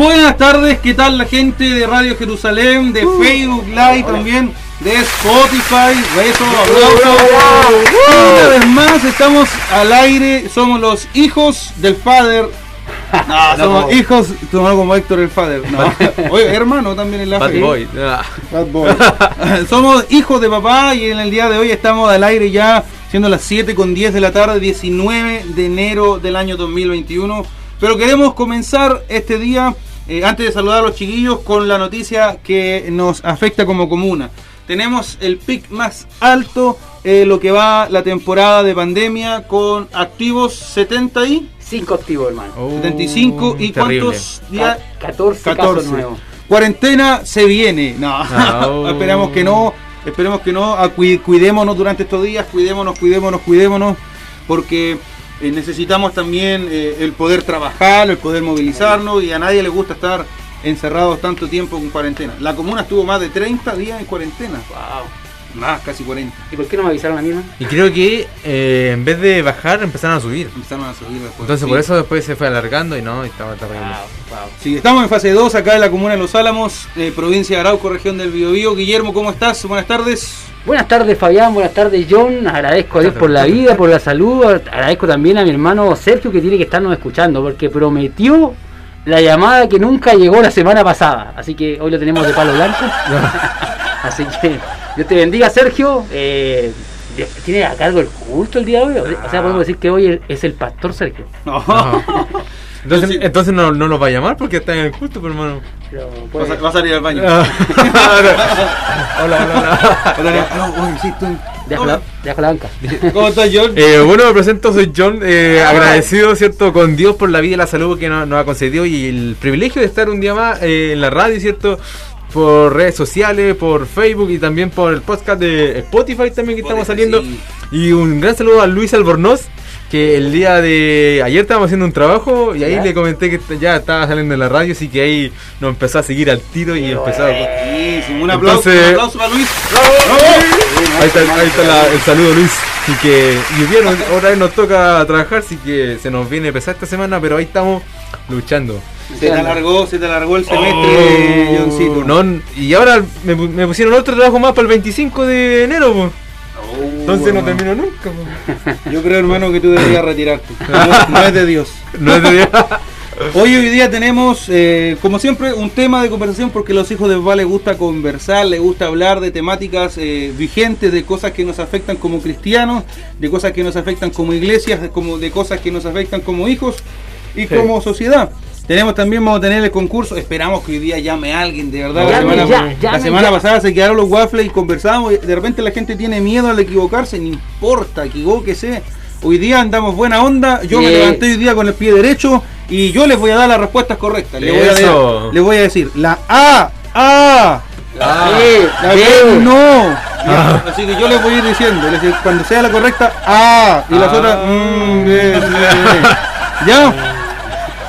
Buenas tardes, ¿qué tal la gente de Radio Jerusalén, de Uh. Facebook Live también, de Spotify? Besos, aplausos. Una vez más estamos al aire, somos los hijos del Father. No, somos hijos, somos como Héctor el Father. No. Oye, hermano también en la Bad fe. Boy. Bad Boy. Somos hijos de papá y en el día de hoy estamos al aire ya, siendo las 7 con 10 de la tarde, 19 de enero del año 2021. Pero queremos comenzar este día, eh, antes de saludar a los chiquillos, con la noticia que nos afecta como comuna. Tenemos el pic más alto, eh, lo que va la temporada de pandemia, con activos 70 y... 5 activos, hermano. Oh, 75 y terrible. cuántos días... Ca- 14, 14. casos nuevos. Cuarentena se viene. No, No. esperamos que no. Esperemos que no. Ah, cui- Cuidémonos durante estos días. Cuidémonos, cuidémonos, cuidémonos. Porque eh, necesitamos también eh, el poder trabajar, el poder movilizarnos. Y a nadie le gusta estar encerrados tanto tiempo en cuarentena. La comuna estuvo más de 30 días en cuarentena. Wow. Más, casi 40. ¿Y por qué no me avisaron a mí, no? Y creo que eh, en vez de bajar empezaron a subir. Empezaron a subir después. Entonces Sí. por eso después se fue alargando y no, y estaba terrible. wow. Sí, estamos en fase 2 acá en la comuna de Los Álamos, eh, provincia de Arauco, región del Biobío. Guillermo, ¿cómo estás? Buenas tardes. Buenas tardes, Fabián. Buenas tardes, John. Agradezco a Dios por la vida, por la salud. Agradezco también a mi hermano Sergio que tiene que estarnos escuchando porque prometió la llamada que nunca llegó la semana pasada. Así que hoy lo tenemos de palo blanco. Así que Dios te bendiga, Sergio. Eh, ¿Tiene a cargo el culto el día de hoy? O sea, podemos decir que hoy es el pastor Sergio. No. Entonces, Sí. entonces no, no los va a llamar porque está en el culto, pero hermano. Pero Va a, sa- va a salir al baño. Ah. hola, hola, hola. Estoy- Deja Hola. la, deja la banca. ¿Cómo estás, John? Eh, bueno, me presento, soy John, eh, Ah. agradecido, ¿cierto?, con Dios por la vida y la salud que nos, nos ha concedido y el privilegio de estar un día más eh, en la radio, ¿cierto?, por redes sociales, por Facebook y también por el podcast de Spotify también que estamos saliendo. sí. Y un gran saludo a Luis Albornoz, que el día de ayer estábamos haciendo un trabajo y ahí ¿Ya? le comenté que ya estaba saliendo en la radio, así que ahí nos empezó a seguir al tiro y empezó a... Un aplauso, Entonces- un aplauso para Luis. Ahí está, ahí está la- el saludo Luis. Así que, y bien, otra vez nos toca trabajar, así que se nos viene pesar esta semana, pero ahí estamos luchando. Se te alargó, se te alargó el semestre, Johncito. No, y ahora me pusieron otro trabajo más para el 25 de enero, po. Oh, entonces no hermano. termino nunca. po. Yo creo, hermano, que tú deberías retirarte. No, no es de Dios. No es de- Hoy hoy día tenemos, eh, como siempre, un tema de conversación porque a los hijos de papá les gusta conversar, les gusta hablar de temáticas eh, vigentes, de cosas que nos afectan como cristianos, de cosas que nos afectan como iglesias, de, como, de cosas que nos afectan como hijos y Sí. como sociedad. Tenemos también, vamos a tener el concurso, esperamos que hoy día llame a alguien, de verdad. la semana, ya, la llame semana ya. pasada se quedaron los waffles y conversamos, y de repente la gente tiene miedo al equivocarse, no importa, equivóquese. Hoy día andamos buena onda, yo me levanté hoy día con el pie derecho y yo les voy a dar las respuestas correctas. Les voy a, dar- les voy a decir la A, A, Ah. Sí, la. B, no. Ya, Así que yo les voy a ir diciendo, les cuando sea la correcta, A, y las Ah. otras, mm, bien, bien, bien. ¿Ya?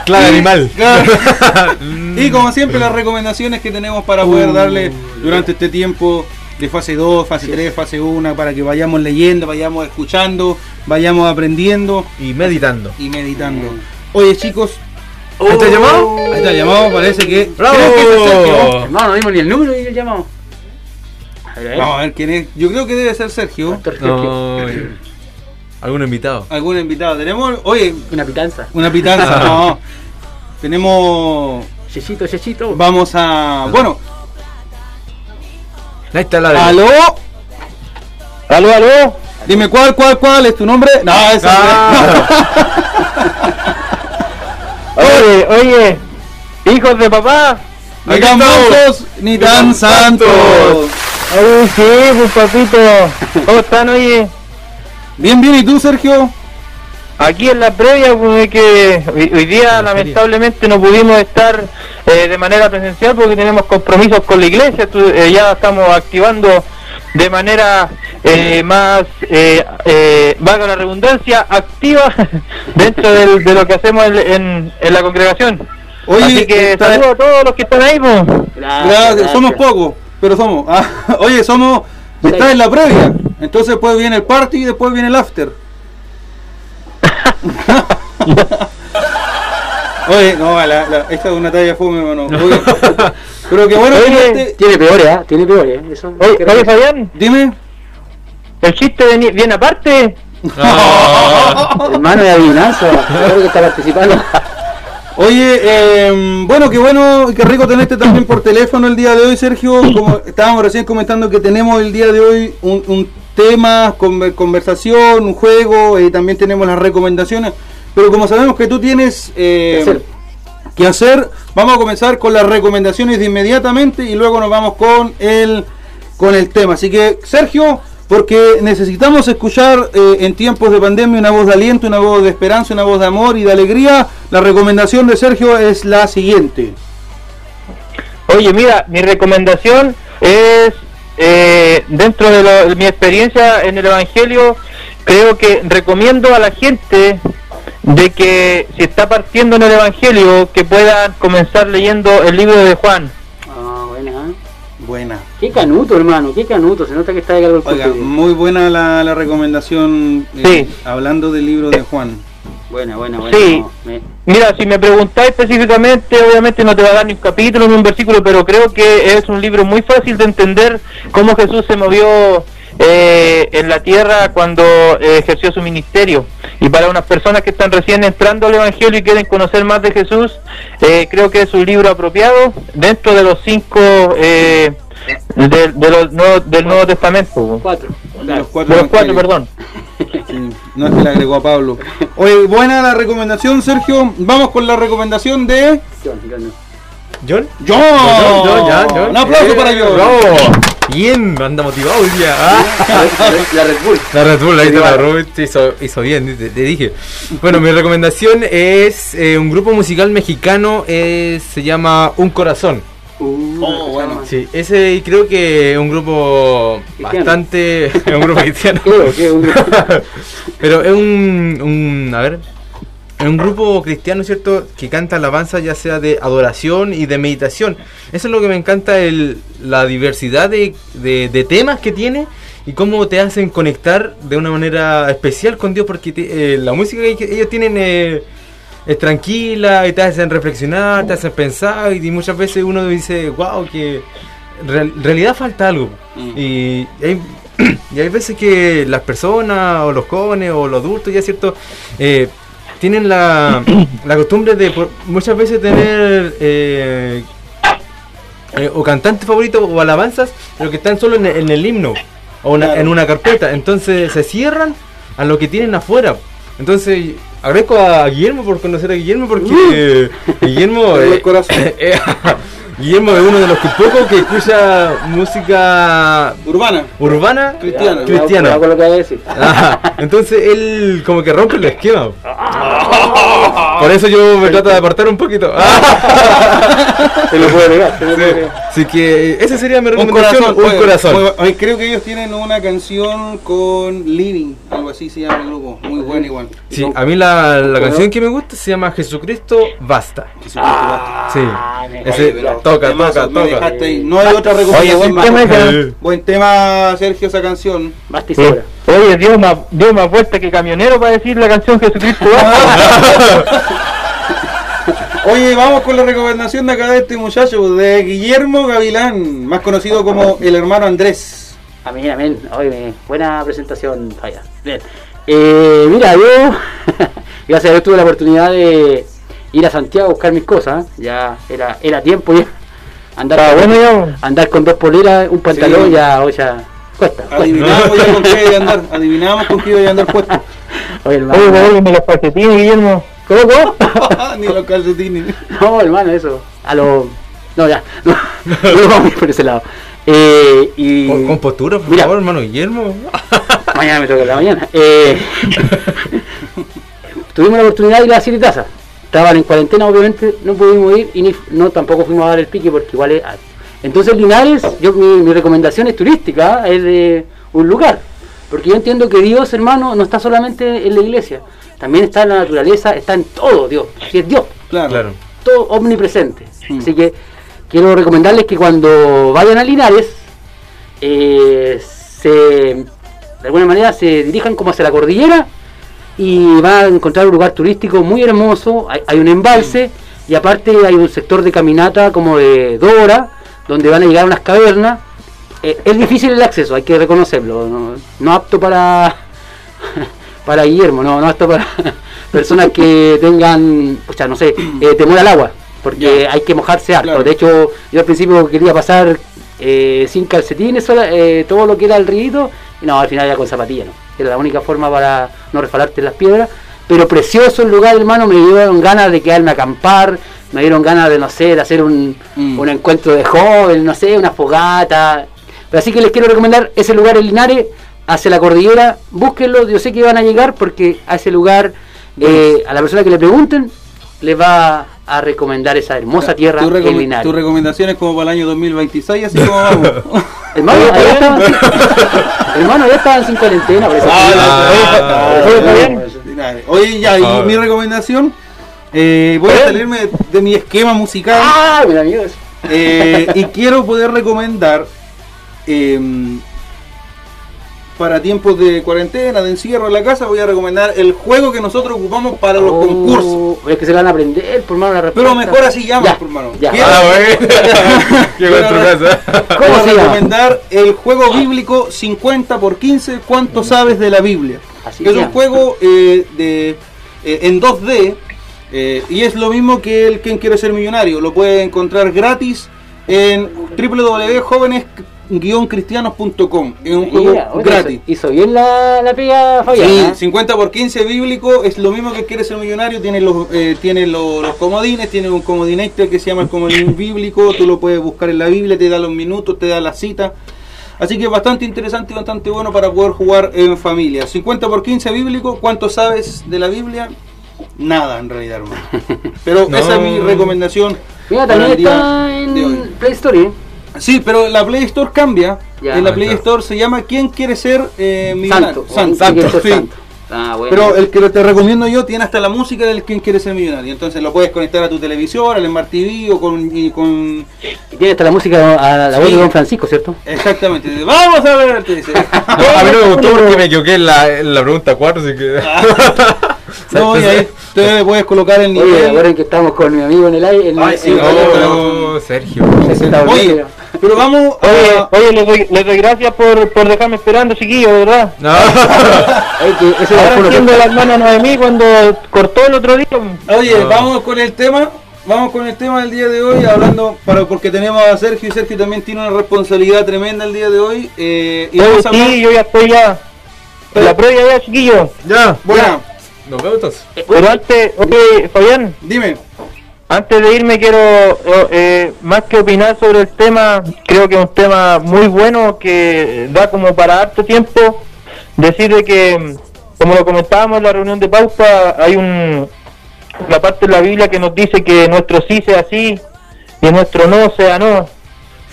Claro, Y- animal. claro. y como siempre, las recomendaciones que tenemos para poder darle durante este tiempo de fase 2, fase 3, fase 1, para que vayamos leyendo, vayamos escuchando, vayamos aprendiendo Y meditando. y meditando. Oye, chicos, ¿Ahí está el llamado? ahí está el llamado, parece que. ¡Bravo! que es el Sergio. Hermano, no dimos ni el número y el llamado. A ver, a ver. Vamos a ver quién es. Yo creo que debe ser Sergio. No. ¿Algún invitado? Algún invitado. Tenemos, oye, Una pitanza. una pitanza. no. Tenemos. Chechito, chechito. Vamos a. Bueno, Ahí está la de... aló. Aló, aló. Dime cuál, cuál, cuál es tu nombre. No, esa Ah. Oye, oye. Hijos de papá. Ni tan mansos, ni tan santos. Ay, sí, pues papito. ¿Cómo están, oye? Bien, bien, ¿y tú, Sergio? aquí en la previa, pues, que hoy, hoy día lamentablemente no pudimos estar eh, de manera presencial porque tenemos compromisos con la iglesia, eh, ya estamos activando de manera eh, más, eh, eh, valga la redundancia, activa dentro del- de lo que hacemos en, en- en la congregación. Oye, Así que está- saludos a todos los que están ahí. pues. Gracias, somos pocos, pero somos. Ah, oye, somos. Está en la previa. Entonces después viene el party y después viene el after. Oye, no, la, la- esta es una talla fome, hermano. Oye, pero que bueno que este- Tiene peores, ¿ah? Tiene peores. ¿eh? Eso, Oye, que- Fabián, Dime. el chiste viene aparte. Hermano de adivinanza, creo que está participando. Oye, eh, bueno, qué bueno y qué rico tenerte también por teléfono el día de hoy, Sergio. Como estábamos recién comentando que tenemos el día de hoy un, un tema, conver- conversación, un juego, y también tenemos las recomendaciones. Pero como sabemos que tú tienes eh, Que hacer. que hacer, vamos a comenzar con las recomendaciones de inmediatamente y luego nos vamos con el con el tema. Así que, Sergio, porque necesitamos escuchar eh, en tiempos de pandemia una voz de aliento, una voz de esperanza, una voz de amor y de alegría, la recomendación de Sergio es la siguiente. Oye, mira, mi recomendación es, eh, dentro de, lo- de mi experiencia en el Evangelio, creo que recomiendo a la gente de que si está partiendo en el Evangelio, que puedan comenzar leyendo el libro de Juan. Ah, buena. ¿eh? Buena. Qué canuto, hermano, qué canuto. Se nota que está de calor el Oiga, muy buena la, la recomendación eh, Sí. hablando del libro de Juan. Buena, buena. Sí. me- Mira, si me preguntáis específicamente, obviamente no te va a dar ni un capítulo ni un versículo, pero creo que es un libro muy fácil de entender cómo Jesús se movió eh, en la tierra cuando eh, ejerció su ministerio. Y para unas personas que están recién entrando al Evangelio y quieren conocer más de Jesús, eh, creo que es un libro apropiado dentro de los cinco eh, de, de los del Nuevo Testamento. Cuatro. De los De los cuatro, perdón. Sí, no es que le agregó a Pablo. Oye, buena la recomendación, Sergio. Vamos con la recomendación de John, John, ¿John? John. John, John, John. Un aplauso Eh, para John. bravo. Bien, anda motivado hoy día. Ah. La Red Bull. La Red Bull, ahí te la robé, te hizo, hizo bien, te, te dije. Bueno, mi recomendación es eh, un grupo musical mexicano, eh, se llama Un Corazón. Uh, Oh, bueno. Sí, ese creo que es un grupo Cristiano. bastante... es un grupo cristiano. Creo que un Pero es un, un- A ver... Es un grupo cristiano, ¿cierto? Que canta alabanza ya sea de adoración y de meditación. Eso es lo que me encanta, el, la diversidad de, de- de temas que tiene y cómo te hacen conectar de una manera especial con Dios, porque te- eh, la música que ellos tienen eh, es tranquila y te hacen reflexionar, te hacen pensar y muchas veces uno dice, wow, que real- en realidad falta algo. Mm. Y hay, y hay veces que las personas o los jóvenes o los adultos ya cierto eh, tienen la, la costumbre de por- muchas veces tener eh, eh, o cantantes favoritos o alabanzas pero que están solo en, el- en el himno o una- Claro. en una carpeta entonces se cierran a lo que tienen afuera entonces agradezco a Guillermo por conocer a Guillermo porque eh, Guillermo eh, corazón. eh, Guillermo es uno de los que pocos que escucha música Urbana. urbana Cristiana. cristiana. Cuidado con lo que voy a decir. Ajá, Entonces él como que rompe el esquema. Por eso yo me trato de apartar un poquito. Se lo puede pegar, se lo puede. Así que esa sería mi Un recomendación. corazón. Un oye, corazón. muy bu- oye, creo que ellos tienen una canción con Living, algo así se llama el grupo. Muy buena igual. Sí, a mí la, la canción que me gusta se llama Jesucristo Basta. Ah, Sí. me- Ese- Oye, toca, toca, toca. No hay otra recomendación buen más. tema Buen tema, Sergio, esa canción. Basta y sobra. Oye, Dios más, Dios más vuelta que camionero para decir la canción Jesucristo. Oye, vamos con la recomendación de acá de este muchacho, de Guillermo Gavilán, más conocido como el hermano Andrés. Amén, amén. Oye, buena presentación, Falla. Bien. Eh, mira, yo, gracias a Dios tuve la oportunidad de ir a Santiago a buscar mis cosas. Ya era, era tiempo ya. Andar, con, bueno ya. andar con dos poleras, un pantalón, Sí. ya, ya cuesta. cuesta. Adivinamos ya con qué iba a andar, adivinamos con qué iba a andar puesto. Oye, hermano. Oye, devuélveme los calcetines, Guillermo. ¿Cómo, cómo? Ni los calcetines. No, hermano, eso. A lo. No, ya. No, no vamos por ese lado. Eh, y. Con, con postura, por Mira. favor, hermano Guillermo. Mañana me toca la mañana. Eh, tuvimos la oportunidad de ir a siete tazas. Estaban en cuarentena, obviamente, no pudimos ir y ni, no tampoco fuimos a dar el pique porque igual es alto. Entonces Linares, yo mi, mi recomendación es turística, es de un lugar. Porque yo entiendo que Dios, hermano, no está solamente en la iglesia, también está en la naturaleza, está en todo Dios. Si es Dios, Claro. Claro. todo omnipresente. Mm. Así que quiero recomendarles que cuando vayan a Linares, eh, se, de alguna manera se dirijan como hacia la cordillera y van a encontrar un lugar turístico muy hermoso. Hay, hay un embalse y aparte hay un sector de caminata como de dos horas donde van a llegar a unas cavernas. Eh, es difícil el acceso, hay que reconocerlo. No, no apto para para Guillermo, no, no apto para personas que tengan, pucha, no sé, eh, temor al agua, porque Ya. hay que mojarse harto. Claro. De hecho, yo al principio quería pasar eh, sin calcetines, sola- eh, todo lo que era el río, y no, al final era con zapatillas, ¿no? Era la única forma para no resbalarte en las piedras. Pero precioso el lugar, hermano, me dieron ganas de quedarme a acampar, me dieron ganas de, no sé, de hacer un, Mm. un encuentro de joven, no sé, una fogata. Pero así que les quiero recomendar ese lugar en Linares, hacia la cordillera, búsquenlo, yo sé que van a llegar porque a ese lugar, eh, a la persona que le pregunten, les va a recomendar esa hermosa tierra Tu, en Linares. tu recomendación es como para el año 2026, así como vamos. Hermano, allá estaban sin, hermano, ya estaban sin cuarentena, por eso. Ah, bien. Oye, ya, y Ah. mi recomendación, eh, voy a salirme de mi esquema musical. Ah, mira, amigos. Eh, y quiero poder recomendar em, para tiempos de cuarentena, de encierro en la casa, voy a recomendar el juego que nosotros ocupamos para los Oh, concursos. Es que se van a aprender, por mano, la respuesta. Pero mejor así llamas, Ya, por mano. ya. Ah, bueno. Llegó a tu casa. ¿Cómo Voy a se llama? recomendar el juego bíblico 50 por 15, ¿cuánto sabes de la Biblia? Así es un llama. juego eh, de, eh, en 2D eh, y es lo mismo que el Quien quiere ser millonario. Lo puede encontrar gratis en www.jóvenes-cristianos.com. Es un juego Mira, oye, gratis. Hizo, hizo bien la, la pega Fabián. Sí, ¿eh? 50 por 15 bíblico es lo mismo que quiere ser millonario. Tiene los, eh, tiene los, los comodines, tiene un comodín extra que se llama el comodín bíblico. Tú lo puedes buscar en la Biblia, te da los minutos, te da la cita. Así que bastante interesante y bastante bueno para poder jugar en familia. 50 por 15 bíblico, ¿cuánto sabes de la Biblia? Nada en realidad, hermano. Pero No. esa es mi recomendación. Mira, también está en Play Store. Sí, pero la Play Store cambia. Ya. en la Play claro. Store se llama ¿Quién quiere ser eh, millonario? Santo. Santo. Ah, bueno. Pero el que te recomiendo yo tiene hasta la música del quien quiere ser millonario. Entonces lo puedes conectar a tu televisor, al Smart TV o con, y con... Y tiene hasta la música a la voz Sí. de Don Francisco, ¿cierto? Exactamente. Vamos a ver, te dice. No, a mí no me gustó porque me equivoqué en la, en la pregunta 4, así que. No, y ahí te puedes colocar el Oye, nivel. recuerden que estamos con mi amigo en el aire. En Ay, el- sí, No, Sergio. Oye, pero vamos Oye, a... oye, les doy, les doy gracias por, por dejarme esperando, chiquillos, verdad. No. Oye, que ese Ahora entiendo la hermana Noemí cuando cortó el otro día. Oye, No. vamos con el tema. Vamos con el tema del día de hoy, hablando, para, porque tenemos a Sergio y Sergio también tiene una responsabilidad tremenda el día de hoy. eh, y Oye, vamos a hablar... sí, yo ya estoy ya. La previa ya, chiquillos. Ya. Bueno, Nos vemos entonces. Pero antes, oye, Fabián, dime. antes de irme quiero, eh, eh, más que opinar sobre el tema, creo que es un tema muy bueno que da como para harto tiempo. Decir de que, como lo comentábamos en la reunión de pauta, hay un, una parte de la Biblia que nos dice que nuestro sí sea sí y nuestro no sea no.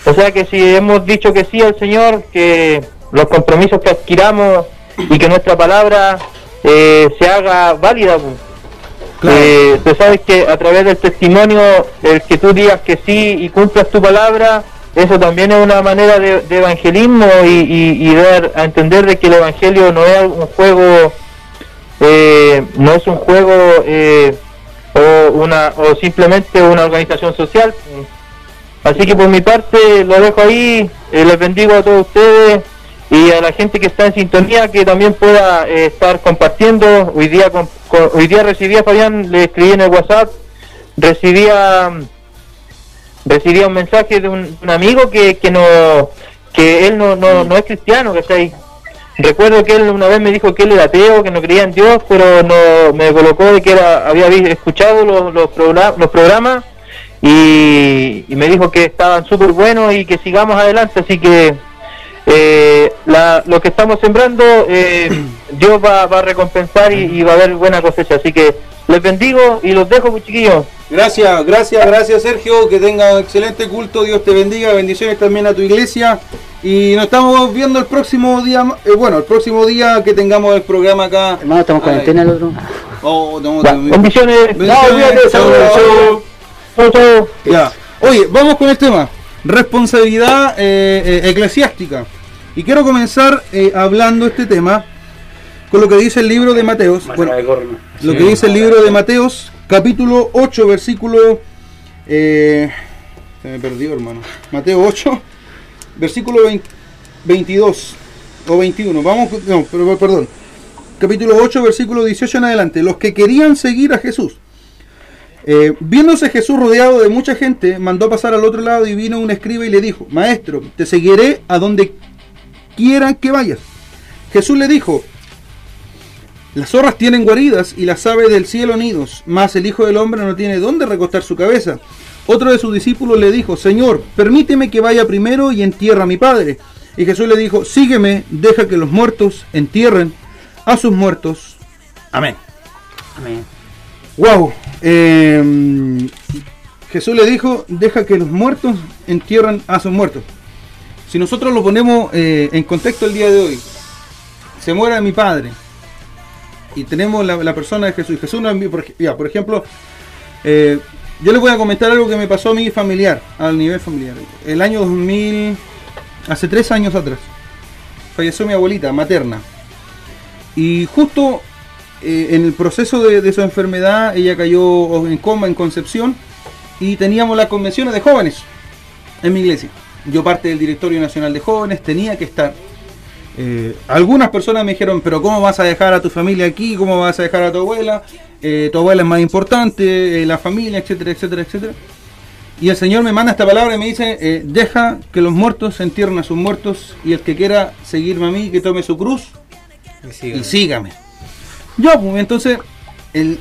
O sea que si hemos dicho que sí al Señor, que los compromisos que adquiramos y que nuestra palabra eh, se haga válida. pues. Eh, tú sabes que a través del testimonio, el que tú digas que sí y cumplas tu palabra, eso también es una manera de, de evangelismo y, y- y dar a entender de que el evangelio no es un juego, eh, no es un juego eh, o una o simplemente una organización social. Así que por mi parte lo dejo ahí, les bendigo a todos ustedes y a la gente que está en sintonía que también pueda eh, estar compartiendo. Hoy día con- hoy día recibí a Fabián, le escribí en el WhatsApp, recibía recibía un mensaje de un, amigo que, que no que él no, no, no es cristiano, ¿cachai? Recuerdo que él una vez me dijo que él era ateo, que no creía en Dios, pero no me colocó de que era, había escuchado los, los, los programas y, y me dijo que estaban súper buenos y que sigamos adelante, así que eh, la- lo que estamos sembrando, eh, Dios va, va a recompensar y, y va a haber buena cosecha. Así que les bendigo y los dejo, chiquillos. Gracias, gracias, gracias Sergio, que tenga un excelente culto, Dios te bendiga, bendiciones también a tu iglesia y nos estamos viendo el próximo día, eh, bueno, el próximo día que tengamos el programa acá. Hermano, estamos cuarentena el otro. Oh, no, no, bendiciones. Ya. Oye, vamos con el tema. Responsabilidad eh, eh, eclesiástica. Y quiero comenzar eh, hablando este tema con lo que dice el libro de Mateos. Bueno, lo que dice el libro de Mateos, capítulo 8, versículo... eh, se me perdió, hermano. Mateo 8, versículo 20 22 o 21. Vamos, no, perdón. Capítulo 8, versículo 18 en adelante. Los que querían seguir a Jesús. Eh, viéndose Jesús rodeado de mucha gente, mandó pasar al otro lado y vino un escriba y le dijo, Maestro, te seguiré a donde quiera que vayas. Jesús le dijo, las zorras tienen guaridas y las aves del cielo nidos, mas el Hijo del Hombre no tiene dónde recostar su cabeza. Otro de sus discípulos le dijo, Señor, permíteme que vaya primero y entierre a mi Padre. Y Jesús le dijo, sígueme, deja que los muertos entierren a sus muertos. Amén. Amén. Wow. Eh, Jesús le dijo, deja que los muertos entierren a sus muertos. Si nosotros lo ponemos eh, en contexto el día de hoy, se muere mi padre y tenemos la, persona de Jesús. Jesús envió, por, ya, por ejemplo, eh, yo les voy a comentar algo que me pasó a mí familiar, al nivel familiar. El año 2000, hace tres años atrás, falleció mi abuelita materna. Y justo eh, en el proceso de, de su enfermedad, ella cayó en coma, en concepción, y teníamos las convenciones de jóvenes en mi iglesia. Yo parte del directorio nacional de jóvenes, tenía que estar. Eh, algunas personas me dijeron, pero ¿cómo vas a dejar a tu familia aquí? ¿Cómo vas a dejar a tu abuela? Eh, tu abuela es más importante, eh, la familia, etcétera, etcétera, etcétera. Y el Señor me manda esta palabra y me dice, deja que los muertos entierren a sus muertos y el que quiera seguirme a mí, que tome su cruz y sígame. Yo, pues, entonces, el,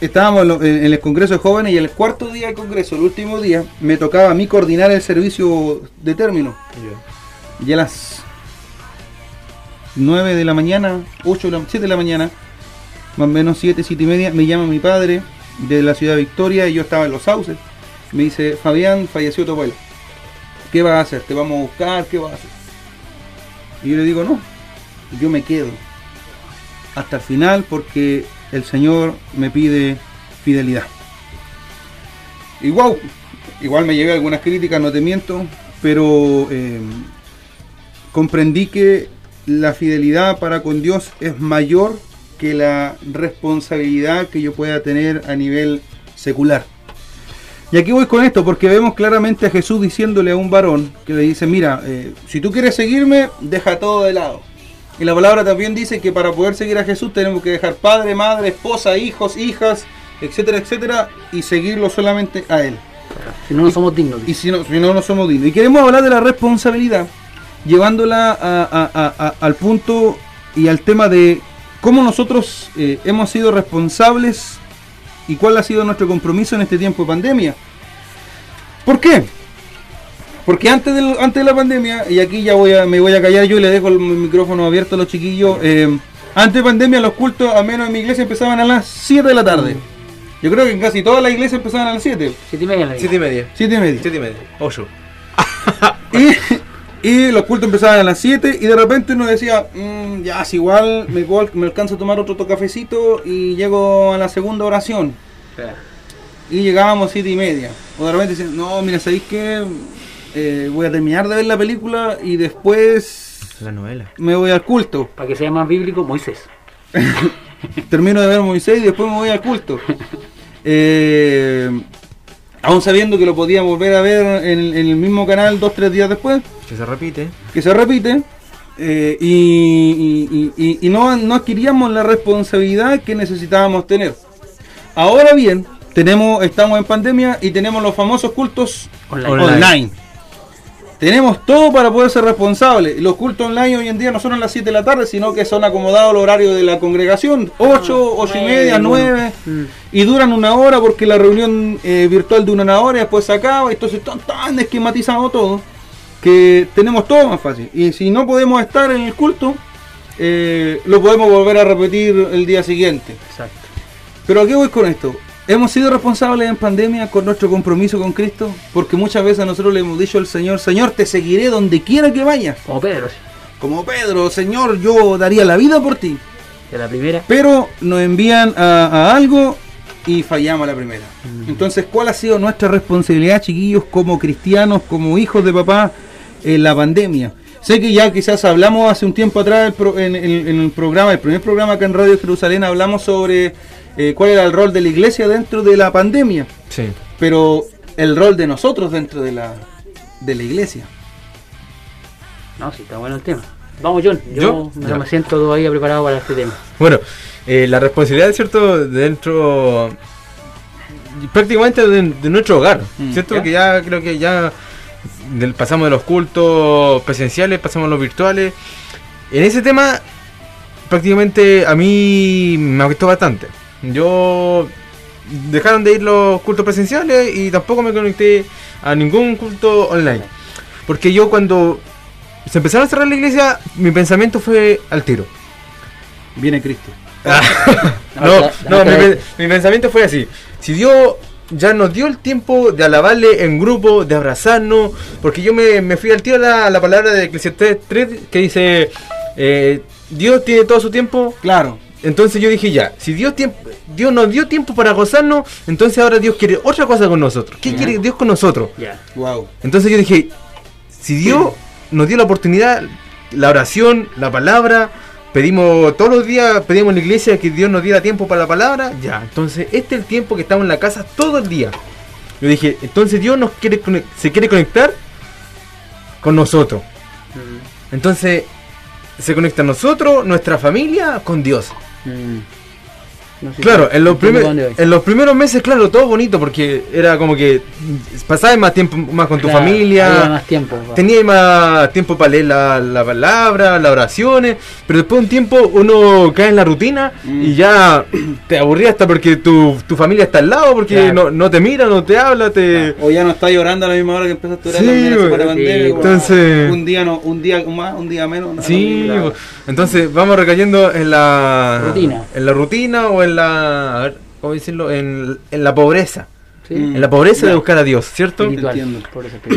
estábamos en el Congreso de Jóvenes y el cuarto día del Congreso, el último día, me tocaba a mí coordinar el servicio de término. Y a las 9 de la mañana, 8 de la, 7 de la mañana, más o menos 7, 7 y media, me llama mi padre de la ciudad de Victoria y yo estaba en los sauces. Me dice, Fabián, falleció tu abuelo. ¿Qué vas a hacer? ¿Te vamos a buscar? ¿Qué vas a hacer? Y yo le digo, no, yo me quedo hasta el final porque el Señor me pide fidelidad. Igual, igual me llevé algunas críticas, no te miento, pero eh, comprendí que la fidelidad para con Dios es mayor que la responsabilidad que yo pueda tener a nivel secular. Y aquí voy con esto, porque vemos claramente a Jesús diciéndole a un varón que le dice, mira, eh, si tú quieres seguirme, deja todo de lado. Y la palabra también dice que para poder seguir a Jesús tenemos que dejar padre, madre, esposa, hijos, hijas, etcétera, etcétera, y seguirlo solamente a Él. Si no, no somos dignos. Y si no, si no, no somos dignos. Y queremos hablar de la responsabilidad, llevándola a- a- a- a- al punto y al tema de cómo nosotros eh, hemos sido responsables y cuál ha sido nuestro compromiso en este tiempo de pandemia. ¿Por qué? Porque antes, del, antes de la pandemia, y aquí ya voy a, me voy a callar yo y le dejo el micrófono abierto a los chiquillos, eh, antes de pandemia los cultos, al menos en mi iglesia, empezaban a las 7 de la tarde. Yo creo que en casi todas las iglesias empezaban a las 7, Siete y media la Siete y media. 7 y media. Siete y media. Ocho. Y, y los cultos empezaban a las 7 y de repente uno decía, "Mm, ya, es igual, me, puedo- me alcanzo a tomar otro to- cafecito y llego a la segunda oración. Y llegábamos 7 y media. O de repente decían, no, mira, ¿sabéis qué? Eh, voy a terminar de ver la película y después La novela. me voy al culto. Para que sea más bíblico, Moisés. Termino de ver Moisés y después me voy al culto. Eh, aún sabiendo que lo podía volver a ver en, en el mismo canal dos, tres días después. Que se repite. que se repite eh, y, y- y- y no, no adquiríamos la responsabilidad que necesitábamos tener. Ahora bien, tenemos, estamos en pandemia y tenemos los famosos cultos Online. online. Tenemos todo para poder ser responsables. Los cultos online hoy en día no son a las 7 de la tarde, sino que son acomodados los horarios de la congregación, 8, 8 y media, bueno. 9, Mm. y duran una hora porque la reunión eh, virtual dura una hora y después se acaba, entonces tan, tan esquematizado todo. que tenemos todo más fácil. Y si no podemos estar en el culto, eh, lo podemos volver a repetir el día siguiente. Exacto. Pero ¿a qué voy con esto? ¿Hemos sido responsables en pandemia con nuestro compromiso con Cristo? Porque muchas veces nosotros le hemos dicho al Señor, Señor, te seguiré donde quiera que vayas. Como Pedro. Como Pedro, Señor, yo daría la vida por ti. De la primera. Pero nos envían a, a algo y fallamos a la primera. Entonces, ¿cuál ha sido nuestra responsabilidad, chiquillos, como cristianos, como hijos de papá, en la pandemia? Sé que ya quizás hablamos hace un tiempo atrás en- en el programa, el primer programa acá en Radio Jerusalén, hablamos sobre eh, cuál era el rol de la iglesia dentro de la pandemia, Sí. pero el rol de nosotros dentro de la, de la iglesia. No, sí, está bueno el tema. Vamos, John. Yo, ¿Yo? me- Ya. me siento todavía preparado para este tema. Bueno, eh, la responsabilidad, ¿cierto? Dentro prácticamente de, de nuestro hogar, Mm, ¿cierto? ya. Que ya creo que ya del- pasamos de los cultos presenciales, pasamos a los virtuales. En ese tema, prácticamente a mí me afectó bastante. Yo dejaron de ir los cultos presenciales y tampoco me conecté a ningún culto online. Porque yo cuando se empezaron a cerrar la iglesia, mi pensamiento fue al tiro. Viene Cristo. No, da- no, da- mi, mi pensamiento fue así. Si Dios ya nos dio el tiempo de alabarle en grupo, de abrazarnos, porque yo me, me fui al tiro a la, a la palabra de Eclesiastés 3 que dice, eh, Dios tiene todo su tiempo. Claro. Entonces yo dije ya, si Dios, tiemp- Dios nos dio tiempo para gozarnos, entonces ahora Dios quiere otra cosa con nosotros. ¿Qué Ya. quiere Dios con nosotros? Ya. Wow. Entonces yo dije, si Dios nos dio la oportunidad, la oración, la palabra, pedimos todos los días, pedimos en la iglesia que Dios nos diera tiempo para la palabra, ya, entonces este es el tiempo que estamos en la casa todo el día. Yo dije, entonces Dios nos quiere se quiere conectar con nosotros. Mm, Entonces se conecta nosotros, nuestra familia, con Dios. Mm. No sé Claro, si- en los, primer- en primeros meses, claro, todo bonito porque era como que pasabas más tiempo más con tu familia. había más tiempo. pa. Tenía más tiempo para leer la, la palabra, las oraciones, pero después de un tiempo uno cae en la rutina Mm. y ya te aburría hasta porque tu, tu familia está al lado, porque Claro. no, no te mira, no te habla, te... O ya no está llorando a la misma hora que empezaste a orar Sí, la pandemia, como entonces- un día no, un día más, un día menos. no, Sí, no, no, entonces vamos recayendo en la Rutina. en la rutina o en la, a ver, ¿cómo decirlo? En, en la pobreza, Sí. Mm. en la pobreza de buscar a Dios, ¿cierto? Entiendo.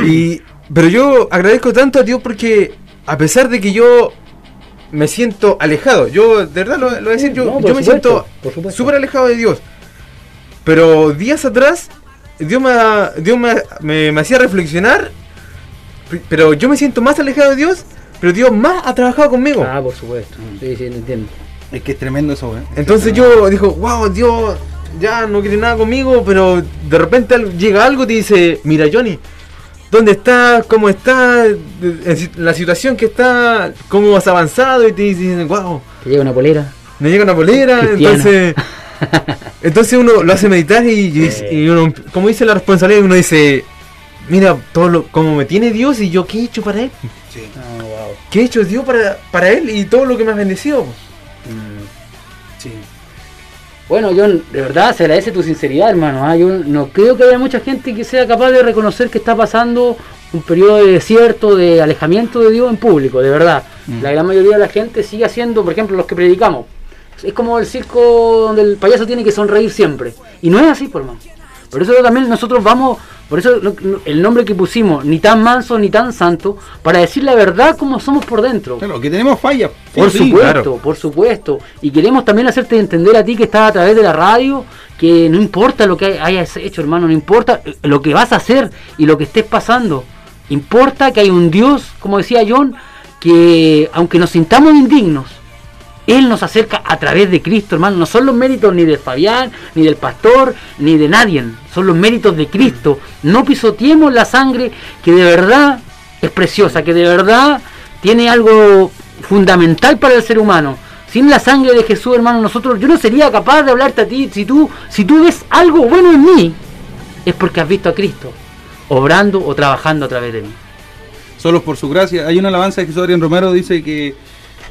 Y, pero yo agradezco tanto a Dios porque a pesar de que yo me siento alejado, yo de verdad lo, lo voy a decir, yo, No, yo me supuesto, siento súper alejado de Dios. Pero días atrás, Dios me, Dios me, me- me hacía reflexionar, pero yo me siento más alejado de Dios, pero Dios más ha trabajado conmigo. Ah, por supuesto. Sí, sí, entiendo. Es que es tremendo eso, ¿eh? Entonces yo dijo, wow, Dios ya no quiere nada conmigo, pero de repente llega algo y te dice, mira Johnny, ¿dónde estás? ¿Cómo estás? La situación que está, ¿cómo has avanzado? Y te dicen, wow, Te llega una polera. me llega una polera, Cristiana. entonces... Entonces uno lo hace meditar y, y- y uno, como dice la responsabilidad, uno dice, mira, todo lo, como me tiene Dios y yo qué he hecho para Él, Sí. Ah, wow. qué he hecho Dios para, para Él y todo lo que me ha bendecido. Mm. Sí. Bueno, John, de verdad se agradece tu sinceridad, hermano. ¿ah? Yo no creo que haya mucha gente que sea capaz de reconocer que está pasando un periodo de desierto, de alejamiento de Dios en público, de verdad. Mm. La gran mayoría de la gente sigue haciendo, por ejemplo, los que predicamos. Es como el circo donde el payaso tiene que sonreír siempre. Y no es así, por hermano. Por eso también nosotros vamos, por eso el nombre que pusimos, ni tan manso ni tan santo, para decir la verdad como somos por dentro. Claro, que tenemos fallas. sí, Por sí, supuesto, claro. por supuesto. Y queremos también hacerte entender a ti que estás a través de la radio que no importa lo que hay- hayas hecho, hermano, no importa eh, lo que vas a hacer y lo que estés pasando. Importa que hay un Dios, como decía John, que aunque nos sintamos indignos, Él nos acerca a través de Cristo, hermano. No son los méritos ni de Fabián, ni del pastor, ni de nadie. Son los méritos de Cristo. No pisoteemos la sangre que de verdad es preciosa, que de verdad tiene algo fundamental para el ser humano. Sin la sangre de Jesús, hermano, nosotros, yo no sería capaz de hablarte a ti. Si tú, si tú ves algo bueno en mí, es porque has visto a Cristo obrando o trabajando a través de mí. Solo por su gracia. Hay una alabanza de Jesús Adrián Romero, dice que.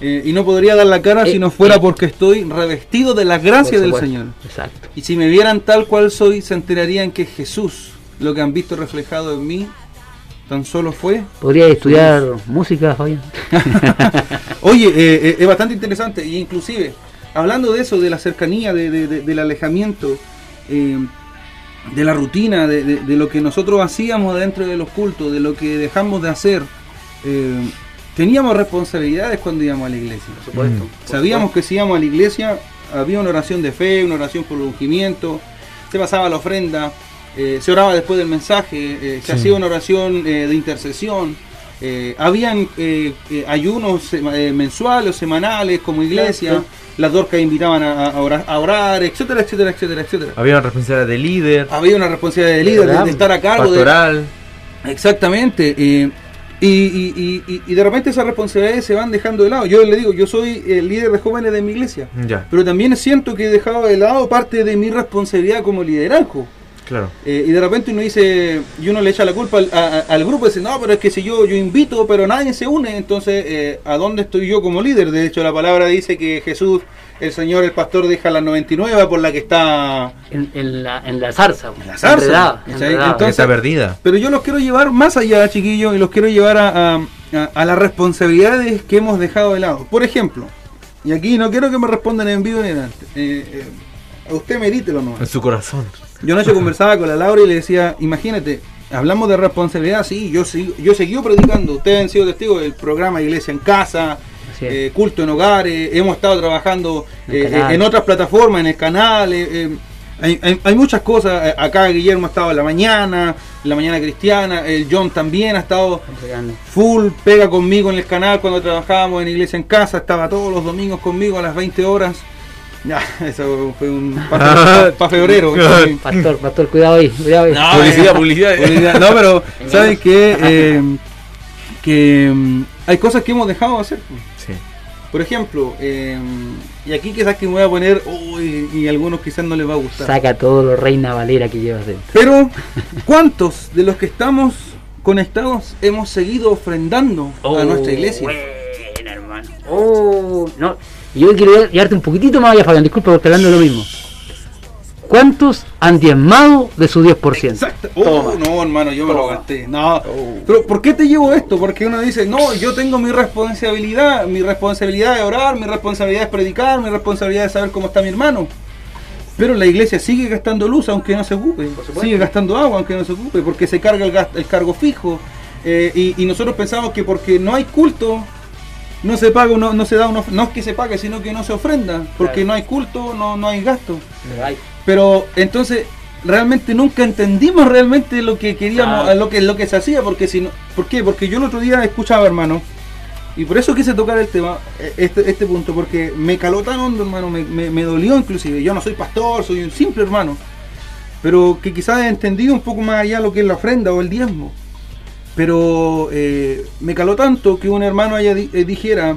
Eh, y no podría dar la cara Eh, si no fuera eh. porque estoy revestido de la gracia del. Señor. Exacto. Y si me vieran tal cual soy, se enterarían que Jesús, lo que han visto reflejado en mí, tan solo fue. Podría estudiar música, Fabián. Oye, eh, eh, es bastante interesante, y inclusive, hablando de eso, de la cercanía, de, de- de- del alejamiento, eh, de la rutina, de, lo que nosotros hacíamos dentro de los cultos, de lo que dejamos de hacer, eh, teníamos responsabilidades cuando íbamos a la iglesia. Por supuesto. Sabíamos que si íbamos a la iglesia había una oración de fe, una oración por el ungimiento, se pasaba la ofrenda, eh, se oraba después del mensaje, eh, se Sí. hacía una oración eh, de intercesión, eh, habían eh, eh, ayunos sema- eh, mensuales o semanales como iglesia, Claro. las dorcas invitaban a, a orar, a orar, etcétera, etcétera, etcétera, etcétera. Había una responsabilidad de líder, Había una responsabilidad de líder, de, de estar a cargo de, pastoral. Exactamente. Y, y- y- y- y de repente esas responsabilidades se van dejando de lado. Yo le digo, yo soy el líder de jóvenes de mi iglesia. Ya, Pero también siento que he dejado de lado parte de mi responsabilidad como liderazgo. Claro. Eh, y de repente uno dice, y uno le echa la culpa al, a- a- al grupo y dice, no, pero es que si yo, yo invito, pero nadie se une, entonces, eh, ¿a dónde estoy yo como líder? De hecho, la palabra dice que Jesús, el Señor, el pastor, deja las 99 por la que está... En, en la, en la zarza. En la zarza, enredada, enredada. Entonces- está perdida. Pero yo los quiero llevar más allá, chiquillos, y los quiero llevar a, a- a- a las responsabilidades que hemos dejado de lado. Por ejemplo, y aquí no quiero que me respondan en vivo ni en antes. eh, eh, a usted medítelo En nomás. su corazón. Yo anoche conversaba con la Laura y le decía, imagínate, hablamos de responsabilidad, sí, yo, sigo- yo seguí predicando, ustedes han sido testigos del programa Iglesia en Casa, eh, culto en hogares, hemos estado trabajando En eh, en otras plataformas, en el canal, eh, hay, hay- hay muchas cosas, acá Guillermo ha estado en la mañana, en la mañana cristiana, el John también ha estado Entregando. full, pega conmigo en el canal cuando trabajábamos en Iglesia en Casa, estaba todos los domingos conmigo a las 20 horas. Ya, eso fue un para febrero. Pastor, pastor, cuidado ahí, cuidado ahí. No, Publicidad, eh, publicidad. publicidad. No, pero ¿sabes qué? Eh, que mm, hay cosas que hemos dejado de hacer. Sí. Por ejemplo, eh, y aquí quizás que me voy a poner, uy, y a algunos quizás no les va a gustar. Saca todo lo reina valera que llevas dentro. Pero, ¿cuántos de los que estamos conectados hemos seguido ofrendando a nuestra iglesia? Buena, hermano. Oh, no. Y yo quiero llevarte un poquitito más allá, Fabián, disculpa porque hablando de lo mismo. ¿Cuántos han diezmado de su 10%? Exacto. Oh, no, hermano, yo me lo gasté. No. Pero ¿por qué te llevo esto? Porque uno dice, no, yo tengo mi responsabilidad. Mi responsabilidad es orar, mi responsabilidad es predicar, mi responsabilidad es saber cómo está mi hermano. Pero la iglesia sigue gastando luz aunque no se ocupe. Sigue gastando agua aunque no se ocupe. Porque se carga el, gas- el cargo fijo. Eh, y, y nosotros pensamos que porque no hay culto, no se paga, no, no se da una, no es que se pague, sino que no se ofrenda. Porque Claro. no hay culto, no, no hay gasto. Pero entonces realmente nunca entendimos realmente lo que queríamos, lo que lo que se hacía, porque si no, ¿por qué? Porque yo el otro día escuchaba, hermano, y por eso quise tocar el tema, eh, este, este punto, porque me caló tan hondo, hermano, me, me- me dolió inclusive. Yo no soy pastor, soy un simple hermano, pero que quizás he entendido un poco más allá lo que es la ofrenda o el diezmo. Pero eh, me caló tanto que un hermano haya di- eh, dijera,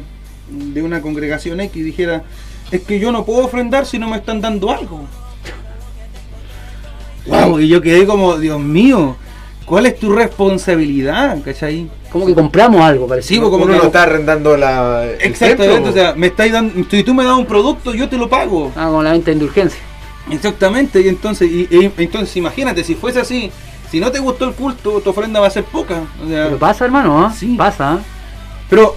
de una congregación X, dijera, es que yo no puedo ofrendar si no me están dando algo. Wow, y yo quedé como, Dios mío, ¿cuál es tu responsabilidad? ¿Cachai? como que compramos algo, parece. Sí, como Uno que no está arrendando la. el Exactamente, o sea, me estáis dando, si tú me das un producto, yo te lo pago. Ah, con la venta de indulgencia. Exactamente, y entonces, y, y- entonces imagínate, si fuese así, si no te gustó el culto, tu ofrenda va a ser poca. O sea, Pero pasa, hermano, ¿ah? Sí. Pasa. Pero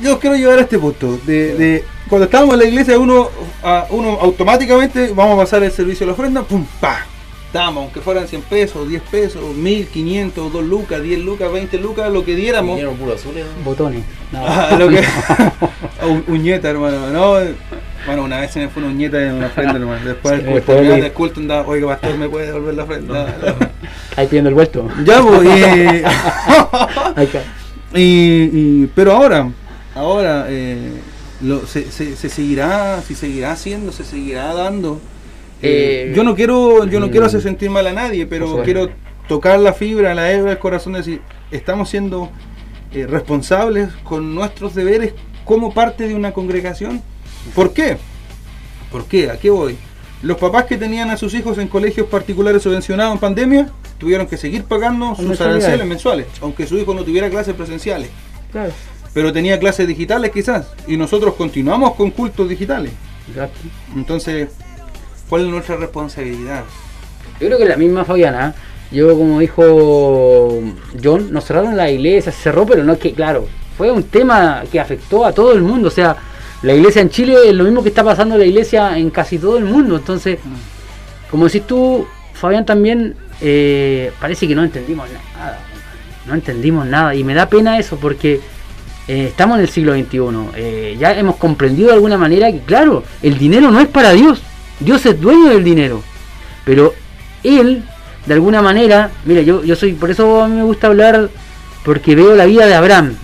yo quiero llevar a este punto. De, de cuando estábamos en la iglesia, uno, a- uno automáticamente vamos a pasar el servicio de la ofrenda, pum, pa. Damos, aunque fueran 100 pesos, 10 pesos, 1500, 2 lucas, 10 lucas, 20 lucas, lo que diéramos. Vinieron puro azules, ¿no? Botones. No. Ah, lo que... Un- uñeta, hermano. No, bueno, una vez se me fue una uñeta en la ofrenda, hermano. Después del Sí, culto, el culto andaba, oiga, pastor, ¿me puede devolver la ofrenda? Ahí pidiendo el vuelto. ya, pues, y, y- pero ahora, ahora eh, lo- se, se- se seguirá, si seguirá haciendo, se seguirá dando. Eh, Eh, yo no quiero, yo no mm, quiero hacer sentir mal a nadie, pero quiero tocar la fibra, la hebra del corazón, de decir, estamos siendo eh, responsables con nuestros deberes como parte de una congregación. ¿Por qué? ¿Por qué? ¿A qué voy? Los papás que tenían a sus hijos en colegios particulares subvencionados en pandemia tuvieron que seguir pagando sus aranceles mensuales, aunque su hijo no tuviera clases presenciales Claro. pero tenía clases digitales quizás, y nosotros continuamos con cultos digitales. Exacto. Entonces, ¿cuál es nuestra responsabilidad? Yo creo que la misma Fabiana, Yo, como dijo John, nos cerraron la iglesia, se cerró, pero no es que, claro, fue un tema que afectó a todo el mundo. O sea, la iglesia en Chile es lo mismo que está pasando la iglesia en casi todo el mundo. Entonces, como decís tú, Fabián, también eh, parece que no entendimos nada. No entendimos nada. Y me da pena eso porque eh, estamos en el siglo XXI. eh, ya hemos comprendido de alguna manera que, claro, el dinero no es para Dios. Dios es dueño del dinero. Pero Él, de alguna manera, mira, yo, yo soy, por eso a mí me gusta hablar, porque veo la vida de Abraham.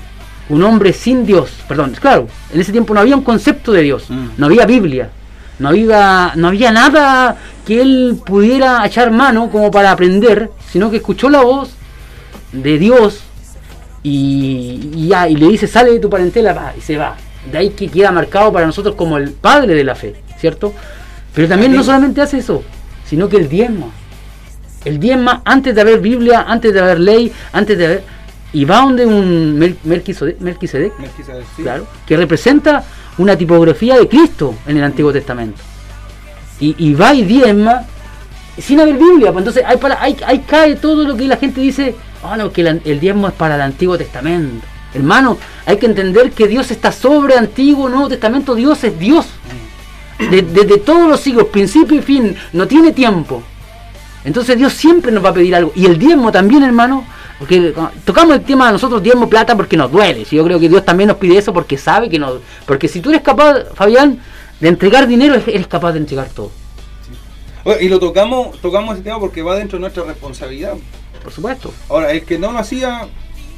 Un hombre sin Dios, perdón, claro, en ese tiempo no había un concepto de Dios, Mm. no había Biblia, no había, no había nada que él pudiera echar mano como para aprender, sino que escuchó la voz de Dios y, y ya, y le dice, sale de tu parentela va", y se va. De ahí que queda marcado para nosotros como el padre de la fe, ¿cierto? Pero también no solamente hace eso, sino que el diezma. El diezma antes de haber Biblia, antes de haber ley, antes de haber... Y va donde un Mel- Melquisede- Melquisedec, Melquisedec, sí. claro, que representa una tipografía de Cristo en el Antiguo Testamento. Y, y va y diezma sin haber Biblia. Pues entonces ahí, para, cae todo lo que la gente dice, ah, no, que el, el diezmo es para el Antiguo Testamento. Hermano, hay que entender que Dios está sobre Antiguo, Nuevo Testamento, Dios es Dios. De- Desde todos los siglos, principio y fin, no tiene tiempo. Entonces Dios siempre nos va a pedir algo. Y el diezmo también, hermano, porque tocamos el tema de nosotros diezmo plata porque nos duele. Si Yo creo que Dios también nos pide eso porque sabe que nos... Porque si tú eres capaz, Fabián, de entregar dinero, eres capaz de entregar todo. Y lo tocamos, tocamos ese tema porque va dentro de nuestra responsabilidad. Por supuesto. Ahora, el que no lo hacía,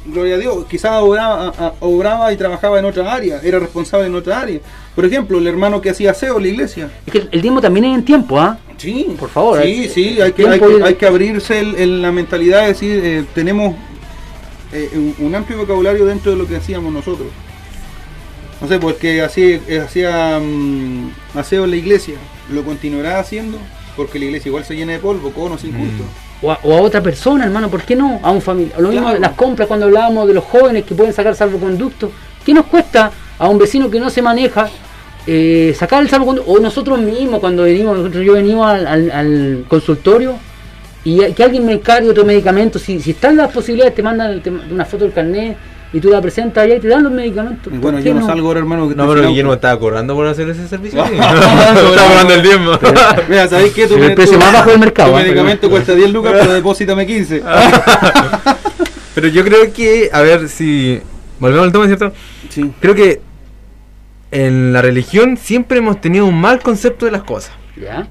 gloria a Dios, quizás obraba, a- a- obraba y trabajaba en otra área, era responsable en otra área. Por ejemplo, el hermano que hacía aseo en la iglesia. Es que el diezmo también es en tiempo, ¿ah? Sí, Por favor, Sí, hay- sí, hay que, hay que, y- hay que abrirse el- la mentalidad de decir, eh, tenemos eh, un, un amplio vocabulario dentro de lo que hacíamos nosotros. No sé, porque hacía, eh, hacía mm, aseo en la iglesia, lo continuará haciendo, porque la iglesia igual se llena de polvo, conos injustos. O a, o a otra persona, hermano, ¿por qué no? A un familiar. Lo mismo Claro. las compras cuando hablábamos de los jóvenes que pueden sacar salvoconducto. ¿Qué nos cuesta a un vecino que no se maneja eh, sacar el salvoconducto? O nosotros mismos, cuando venimos, nosotros yo venimos al, al- al consultorio y que alguien me encargue otro medicamento, si, si están las posibilidades, te mandan te- una foto del carnet y tú la presentas allá y te dan los medicamentos. Y ¿Por bueno, yo no, salgo ahora, hermano. Que No, pero Guillermo estaba cobrando por hacer ese servicio. Estaba cobrando el tiempo. Mira, ¿sabéis qué? Tu El precio tu- más bajo del mercado, Tu ¿eh? medicamento cuesta 10 lucas, pero deposítame 15. Pero yo creo que, a ver si. Volvemos al tema, ¿cierto? Sí. Creo que en la religión siempre hemos tenido un mal concepto de las cosas. ¿Ya?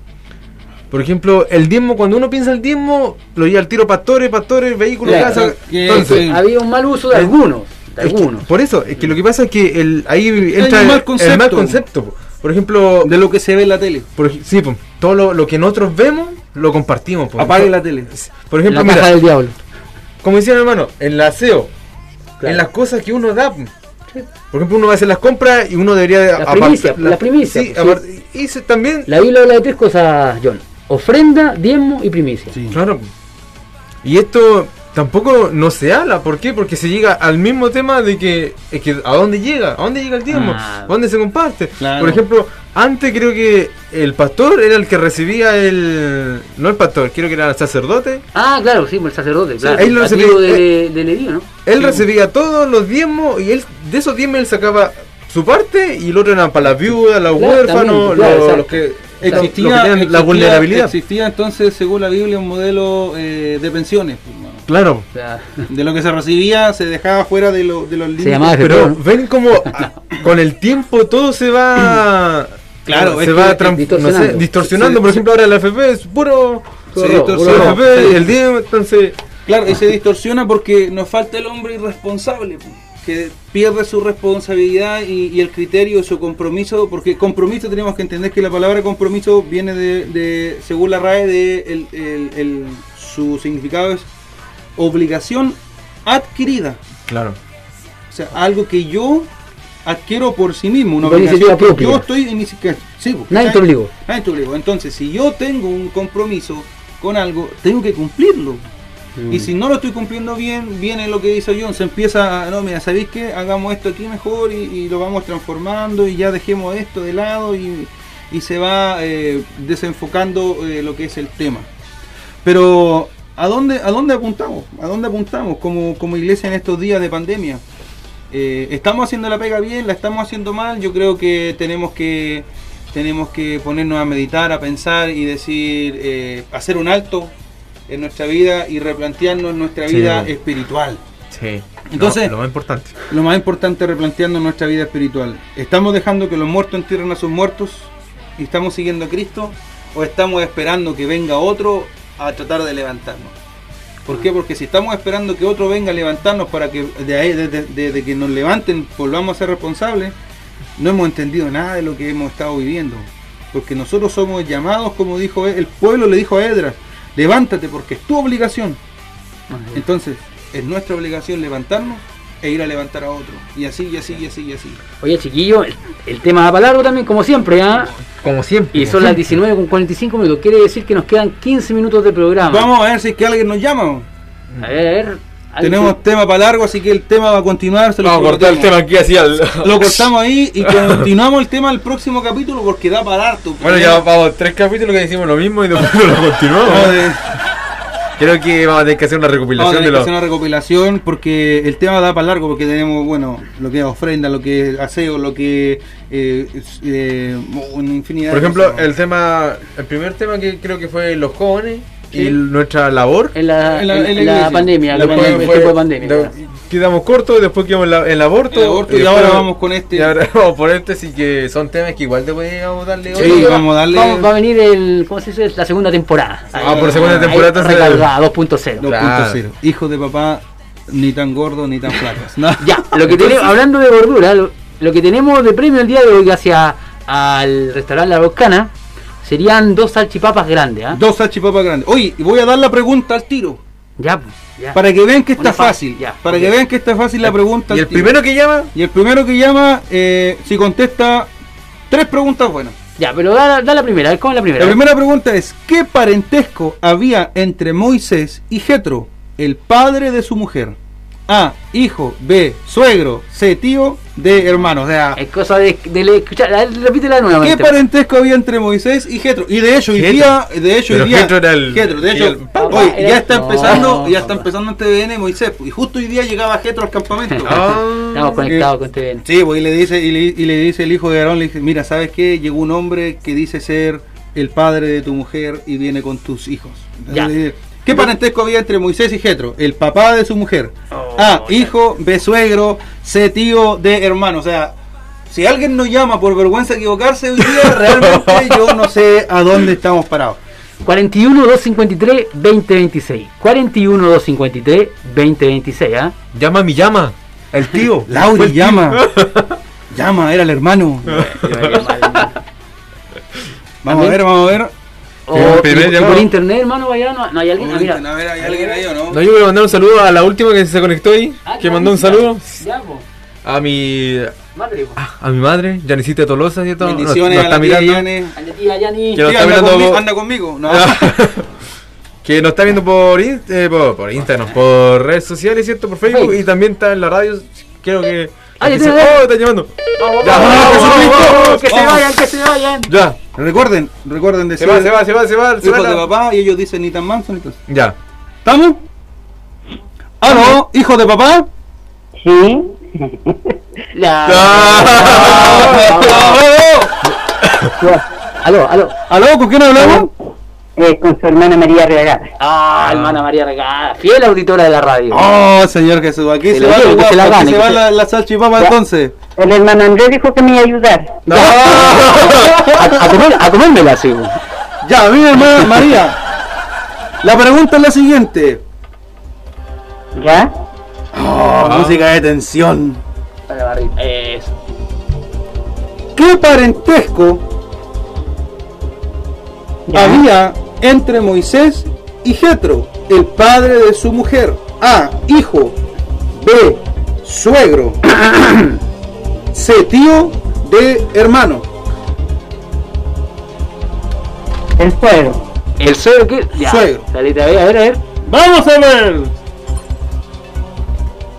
Por ejemplo, el diezmo, cuando uno piensa el diezmo, lo lleva al tiro pastores, pastores, vehículos, Claro, casa. que- Entonces, sí. Había un mal uso de Es- algunos. De es que- algunos. por eso, es que lo que pasa es que el, ahí entra mal el- concepto. el mal concepto. po. Por ejemplo, De lo que se ve en la tele. por sí, todo lo, lo que nosotros vemos, lo compartimos. po. Apague la tele. Por ejemplo, la mira, caja del diablo. como decía mi hermano, en el aseo, Claro. en las cosas que uno da. Por ejemplo, uno va a hacer las compras y uno debería... La primicia, la primicia, Sí, sí. y se- también... La Biblia habla de tres cosas, John. Ofrenda, diezmo y primicia. Claro. Y esto tampoco no se habla. ¿Por qué? Porque se llega al mismo tema de que, es que ¿a dónde llega? ¿A dónde llega el diezmo? Ah. ¿A dónde se comparte? Claro. Por ejemplo, antes creo que el pastor era el que recibía el... No el pastor, creo que era el sacerdote. Ah, claro, sí, el sacerdote, claro. ahí lo Nativo recibí- de, de Leví, ¿no? Él Sí. recibía todos los diezmos y él de esos diezmos él sacaba su parte y el otro eran para las viudas, los Claro, huérfanos, también, claro, los, exacto. los que, Existía, los que tienen la vulnerabilidad. Existía entonces, según la Biblia, un modelo eh, de pensiones. pues. Claro. O sea, De lo que se recibía se dejaba fuera de, lo- de los límites. Pero ven como con el tiempo todo se va. Claro, se va distorsionando. no sé, distorsionando. Sí, Por ejemplo, ahora el FP es puro. Se distorsiona. puro FP, Sí. el diezmo, entonces. Claro, y se distorsiona porque nos falta el hombre irresponsable, pues, que pierde su responsabilidad y, y el criterio, su compromiso, porque compromiso tenemos que entender que la palabra compromiso viene de, de según la RAE, de el- el- el- su significado es obligación adquirida, Claro. o sea, algo que yo adquiero por sí mismo, una obligación que propia. yo estoy en que- sí, pues, Nadie te obligó. Nadie te obligó. Entonces, si yo tengo un compromiso con algo, tengo que cumplirlo. Mm. Y si no lo estoy cumpliendo bien, viene lo que dice John, se empieza, a, no, mira, ¿sabéis qué? Hagamos esto aquí mejor y, y lo vamos transformando y ya dejemos esto de lado y, y se va eh, desenfocando eh, lo que es el tema. Pero ¿A dónde, ¿A dónde apuntamos? ¿A dónde apuntamos como, como iglesia en estos días de pandemia? Eh, ¿Estamos haciendo la pega bien? ¿La estamos haciendo mal? Yo creo que tenemos que tenemos que ponernos a meditar, a pensar y decir, hacer un alto en nuestra vida y replantearnos nuestra Sí. vida espiritual. Sí. Entonces- lo, lo más importante. Lo más importante es replantearnos nuestra vida espiritual. ¿Estamos dejando que los muertos entierren a sus muertos y estamos siguiendo a Cristo? ¿O estamos esperando que venga otro a tratar de levantarnos? ¿Por qué? Porque si estamos esperando que otro venga a levantarnos para que de ahí, de, de- de- de que nos levanten, volvamos a ser responsables, no hemos entendido nada de lo que hemos estado viviendo. Porque nosotros somos llamados, como dijo el pueblo le dijo a Edras, levántate porque es tu obligación. Entonces, es nuestra obligación levantarnos e ir a levantar a otro. Y así, y así, y así, y así. Oye, chiquillo, el, el tema va para largo también, como siempre, ¿ah? Como siempre. Y son las siempre. 19 con 45 minutos. Quiere decir que nos quedan 15 minutos de programa. Vamos a ver si es que alguien nos llama. A ver, a ver. ¿Alguien Tenemos tema para largo, así que el tema va a continuar. se lo Vamos a cortar el tema aquí así al. Lo cortamos ahí y continuamos el tema el próximo capítulo porque da para harto. Bueno, ya vamos tres capítulos que decimos lo mismo y después lo continuamos. Creo que vamos a tener que hacer una vamos a recopilación tener de que hacer una recopilación porque el tema da para largo porque tenemos, bueno, lo que es ofrenda, lo que es aseo, lo que eh, es, eh, una infinidad Por de ejemplo, el tema, el primer tema que creo que fue los jóvenes Sí. y nuestra labor. En la, En la- en en la la pandemia, tiempo fue- de pandemia. de- quedamos cortos, después quedamos en la- el aborto. El aborto, y después- ahora vamos con este. Y ahora vamos por este, así que son temas que igual después vamos a darle Sí, hoy. vamos a darle- Vamos- va a venir el, ¿cómo se dice? La segunda temporada. Ah, por segunda temporada, entonces- recargada, 2.0. 2.0. Hijos de papá, ni tan gordos ni tan flacos. No. Ya, lo que tenemos, hablando de gordura, lo, lo que tenemos de premio el día de hoy gracias al restaurante La Boscana serían dos salchipapas grandes, ¿ah? Dos salchipapas grandes. Oye, y voy a dar la pregunta al tiro. Ya, pues, ya. Para que vean que está fácil. ya, para que vean que está fácil la pregunta. Y el tiro. primero que llama, Y el primero que llama, eh, si contesta tres preguntas buenas. Ya, pero da, da la primera, a ver, ¿cómo es la primera? La primera pregunta es: ¿Qué parentesco había entre Moisés y Jetro, el padre de su mujer? A. Hijo. B. Suegro. C. Tío. D. Hermano. O sea, Es cosa de, de le- escuchar, repítela ¿Qué nuevamente. parentesco había entre Moisés y Jetro? Y de hecho, hoy día, de hecho, hoy Pero día, Jetro era el- Jetro, de hecho, el papá oye, era ya está No, empezando, ya está papá. empezando en TVN Moisés, y justo hoy día llegaba Jetro al campamento. Estamos conectados con TVN. Sí, pues, y le dice, y le, y le dice el hijo de Aarón, le dice, mira, ¿sabes qué? Llegó un hombre que dice ser el padre de tu mujer y viene con tus hijos. Entonces Ya. le dice, ¿Qué parentesco había entre Moisés y Jetro? El papá de su mujer. Oh, A, ya. hijo, B, suegro, C, tío, D, hermano. O sea, si alguien nos llama por vergüenza equivocarse hoy día, realmente yo no sé a dónde estamos parados. 41 253 2026. 41 253 2026, ¿ah? llama mi llama. El tío. Lauri, el tío. llama. llama, era el hermano. Vamos a ver, vamos a ver. O por internet, hermano, vaya, no, no hay alguien. Ah, mira. A ver, ¿hay alguien ahí o no? No, yo quiero mandar un saludo a la última que se conectó ahí, Ah, que mandó un saludo Ya, a mi Madre, po. a mi madre, Janicita Tolosa, ¿cierto? Bendiciones no a está la tía mirando. Yane. A la tía Yani. Que nos está anda, mirando conmigo, por- anda conmigo. No. que nos está viendo por, eh, por, por Instagram, por redes sociales, ¿cierto? Por Facebook Facebook. y también está en la radio. Creo que. Ah, ya se- ¡Oh, están llamando! Vamos, Ya, vamos, vamos, que se vayan, que se vayan. Ya, Recuerden, recuerden se decir va, se va, se va, se va. se va de papá y ellos dicen ni tan manso ni tan. Ya. ¿Estamos? ¿Aló? ¿Hijo de papá? Sí, La- ¡Aló! Aló, aló. ¿Aló? ¿Con quién hablamos? Eh, con su hermana María Reagada. Ah, hermana María Regada, fiel auditora de la radio. Oh, señor Jesús, aquí Se se, la va, lleve, la, se la aquí gane, se va se- la, la salchipapa entonces. El hermano Andrés dijo que me iba a ayudar. A, a comer, a comérmela, sí. Ya, mi hermana María. La pregunta es la siguiente. ¿Ya? Oh, música de tensión. Para la barriga. Eso. ¿Qué parentesco ¿Ya? había entre Moisés y Jetro, el padre de su mujer? A. Hijo. B. Suegro. C. Tío. D. Hermano. El suegro. El suegro que. Ya. Suegro. Salite a ver, a ver, a ver. ¡Vamos a ver!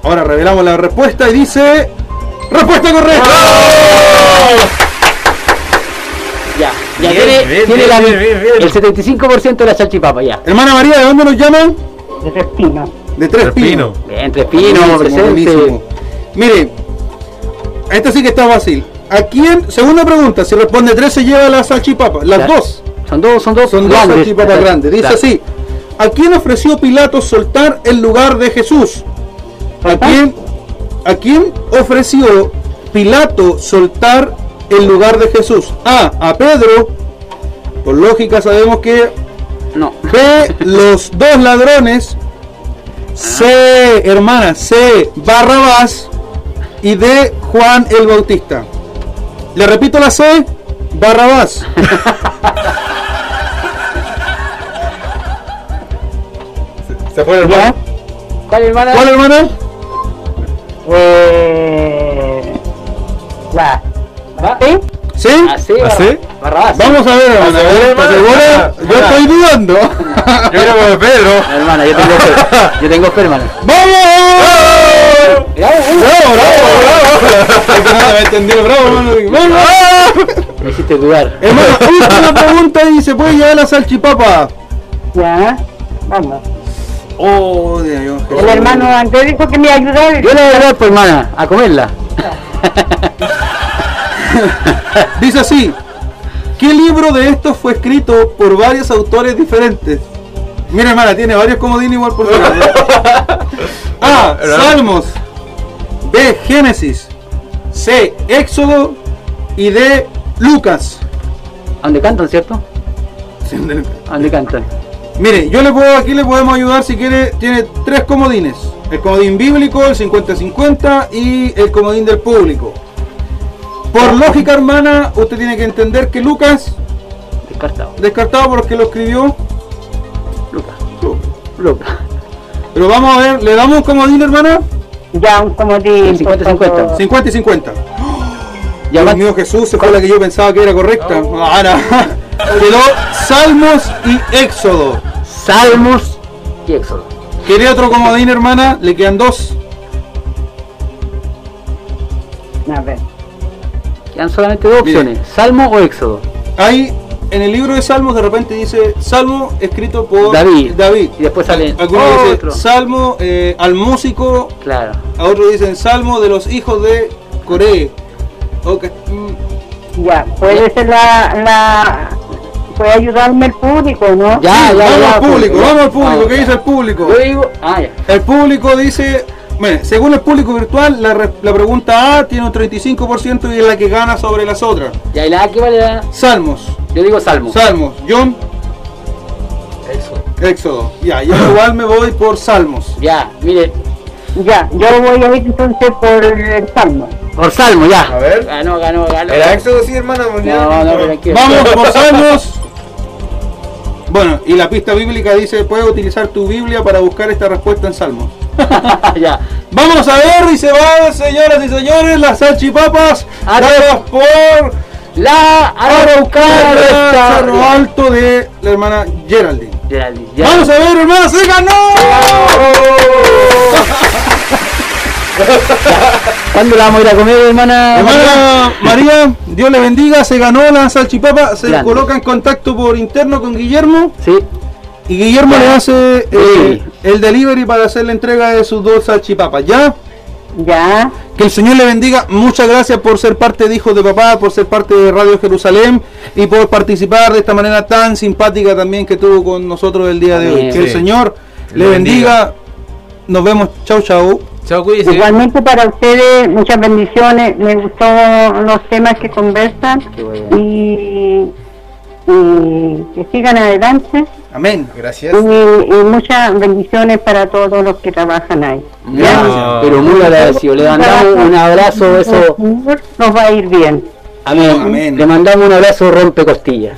Ahora revelamos la respuesta y dice. ¡Respuesta correcta! Ya Bien, tiene, bien, tiene bien, la, bien, bien, bien. el 75% de la salchipapa, ya. Hermana María, ¿de dónde nos llaman? de Respino. De Tres. Pinos. Bien, Tres Pinos, Buenísimo, presente. buenísimo. Mire, esto sí que está fácil. ¿A quién? Segunda pregunta, si responde tres se lleva la salchipapa. Las Ya. dos. Son dos, son dos. Son dos grandes. salchipapas grandes. Dice Claro. así. ¿A quién ofreció Pilato soltar el lugar de Jesús? ¿A quién, ¿A quién ofreció Pilato soltar el lugar de Jesús? A. A Pedro. Por lógica sabemos que No. B. Los dos ladrones. C. Hermana. C. Barrabás. Y D. Juan el Bautista. Le repito la C. Barrabás. Se fue el ¿Ya? ¿Cuál hermana? ¿Cuál hermana? Eh. Va. ¿Sí? ¿Sí? Ah, sí, ¿Ah. Vamos a ver, hermana. a ver. Yo Hermana. estoy dudando. Yo creo que Pedro. Hermana, yo tengo fe. Yo tengo fe, hermana. ¡Vamos! ¡Bravo, bravo, bravo! Me entendió, hermano. ¡Vamos! Me hiciste dudar. Hermano, última pregunta y se puede llevar la salchipapa. Ya. Vamos. Oh, Dios mío. El hermano Andrés dijo que me iba a ayudar. Yo le voy a dar, pues, hermana, a comerla. Dice así. ¿Qué libro de estos fue escrito por varios autores diferentes? Mira, hermana, tiene varios comodines igual por favor. A. Salmos. B. Génesis. C. Éxodo. Y D. Lucas. ¿A dónde cantan, cierto? ¿A dónde cantan? Mire, yo le puedo, aquí le podemos ayudar si quiere, tiene tres comodines. El comodín bíblico, el 50-50 y el comodín del público. Por lógica, hermana, usted tiene que entender que Lucas, Descartado. descartado por los que lo escribió, Lucas. Lucas. pero vamos a ver, ¿le damos un comodín, hermana? Ya, un comodín. 50-50. por favor. 50 y 50. Ya Dios mío, Jesús, se fue la que yo pensaba que era correcta. Ahora, quedó Salmos y Éxodo. Salmos y Éxodo. ¿Quiere otro comodín, hermana? Le quedan dos. A ver. Quedan solamente dos Mire. opciones. Salmo o Éxodo. Hay en el libro de Salmos de repente dice Salmo escrito por David. David. Y después sale Algunos otro. dicen Salmo eh, al músico, Claro. a otros dicen Salmo de los hijos de Coré. Ok, mm, Ya, puede ser la, la puede ayudarme el público, ¿no? Ya, ya, vamos ya, al público, vamos al público. vamos, ¿Qué ya. dice el público? Yo digo, ah, ya. El público dice, bueno, según el público virtual, la, re- la pregunta A tiene un 35% y es la que gana sobre las otras. Ya, y la A que vale la- Salmos, Yo digo Salmo. Salmos, John, Éxodo. Éxodo. Ya, yo igual me voy por Salmos. Ya, mire. Ya, yo voy a ir entonces por el salmo. Por Salmo, ya. A ver. Ganó, ganó, ganó. ¿Era Éxodo sí, hermana? No, no, tranquilo. Vamos por Salmos. Bueno, y la pista bíblica dice, puedes utilizar tu Biblia para buscar esta respuesta en Salmos. ya. Vamos a ver y se van, señoras y señores, las salchipapas dadas por La Araucana Cerro Alto de la hermana Geraldine. Vamos a ver, hermana, se ganó. ¿Cuándo la vamos a ir a comer, hermana? Hermana María, Dios le bendiga, se ganó la salchipapa, se Grande. coloca en contacto por interno con Guillermo Sí. Y Guillermo le hace eh, Sí. el delivery para hacer la entrega de sus dos salchipapas, ¿ya? Ya, Que el Señor le bendiga. Muchas gracias por ser parte de Hijos de Papá, por ser parte de Radio Jerusalén y por participar de esta manera tan simpática también que tuvo con nosotros el día de hoy. Que el. Señor le bendiga. bendiga. Nos vemos. Chau, chau. Chao, cuídese. igualmente para ustedes, muchas bendiciones. Me gustó los temas que conversan bueno. y, y que sigan adelante. Amén. Gracias. Y, y muchas bendiciones para todos los que trabajan ahí. Gracias. Pero muy agradecido. Le mandamos un abrazo, eso. Nos va a ir bien. Amén. Amén. Le mandamos un abrazo rompe costillas.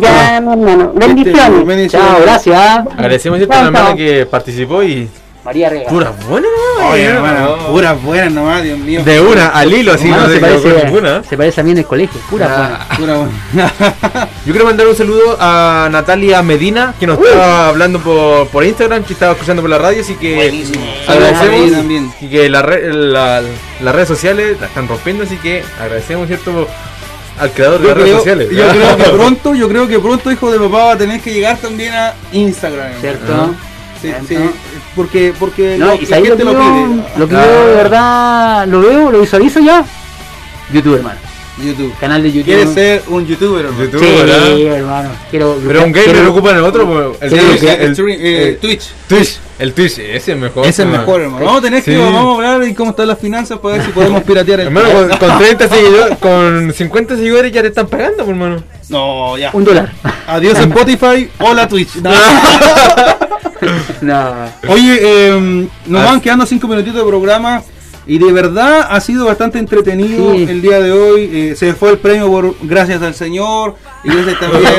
Ya, mi hermano. Bendiciones. Bendiciones. Chao, gracias. Agradecemos a la Chao, hermana que participó y María Rega. puras buenas, ¿no? Oye, No. hermano, puras buenas nomás, Dios mío. De una, al hilo, así, no se, se parece, ninguna. se parece a mí en el colegio. Pura buena. Pura buena. Yo quiero mandar un saludo a Natalia Medina, que nos estaba hablando por, por Instagram, que estaba escuchando por la radio, así que Buenísimo. Agradecemos también. y que la re- la- las redes sociales la están rompiendo, así que agradecemos cierto al creador de Yo las redes sociales. yo creo que pronto, yo creo que pronto hijo de papá va a tener que llegar también a Instagram. ¿Cierto? Ajá. Sí, sí. Porque, porque No, lo- y la lo que lo yo, pide. lo que Ah, yo de verdad lo veo, lo visualizo ya. YouTube, hermano. YouTube. Canal de YouTube. ¿Quieres ser un youtuber, hermano? YouTube, Sí, ¿verdad? hermano. Quiero, Pero un gamer quiero- lo ocupa en el otro, pues, el, Sí, el- eh, eh, Twitch. Twitch, el Twitch, ese es mejor. Ese es mejor, hermano. Vamos a tener que Sí. vamos a hablar de cómo están las finanzas para ver si podemos piratear el Hermano, con, con 30 seguidores, con 50 seguidores ya te están pagando, pues, hermano. No, ya. Un dólar. Adiós Spotify, hola Twitch. No. no. Oye, eh, nos Ah. van quedando cinco minutitos de programa y de verdad ha sido bastante entretenido Sí. el día de hoy. Eh, se fue el premio por gracias al Señor y gracias también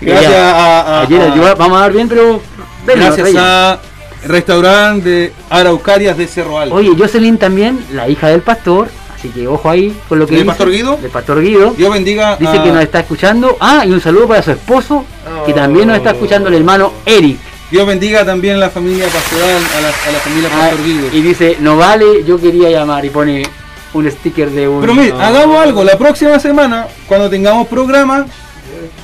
gracias a, a- Ayer, a- yo- vamos a dar bien, pero. gracias a restaurante de Araucarias de Cerro Alto. Oye, Jocelyn también, la hija del pastor. Así que ojo ahí con lo que ¿Del dice. pastor Guido? Del pastor Guido. Dios bendiga. Dice a- que nos está escuchando. Ah, y un saludo para su esposo, que también nos está escuchando el hermano Eric. Dios bendiga también a la familia pastoral, a la, a la familia Ah, Pastor Guido. y dice, no vale, yo quería llamar y pone un sticker de un... Pero mire, no. hagamos algo. La próxima semana, cuando tengamos programa,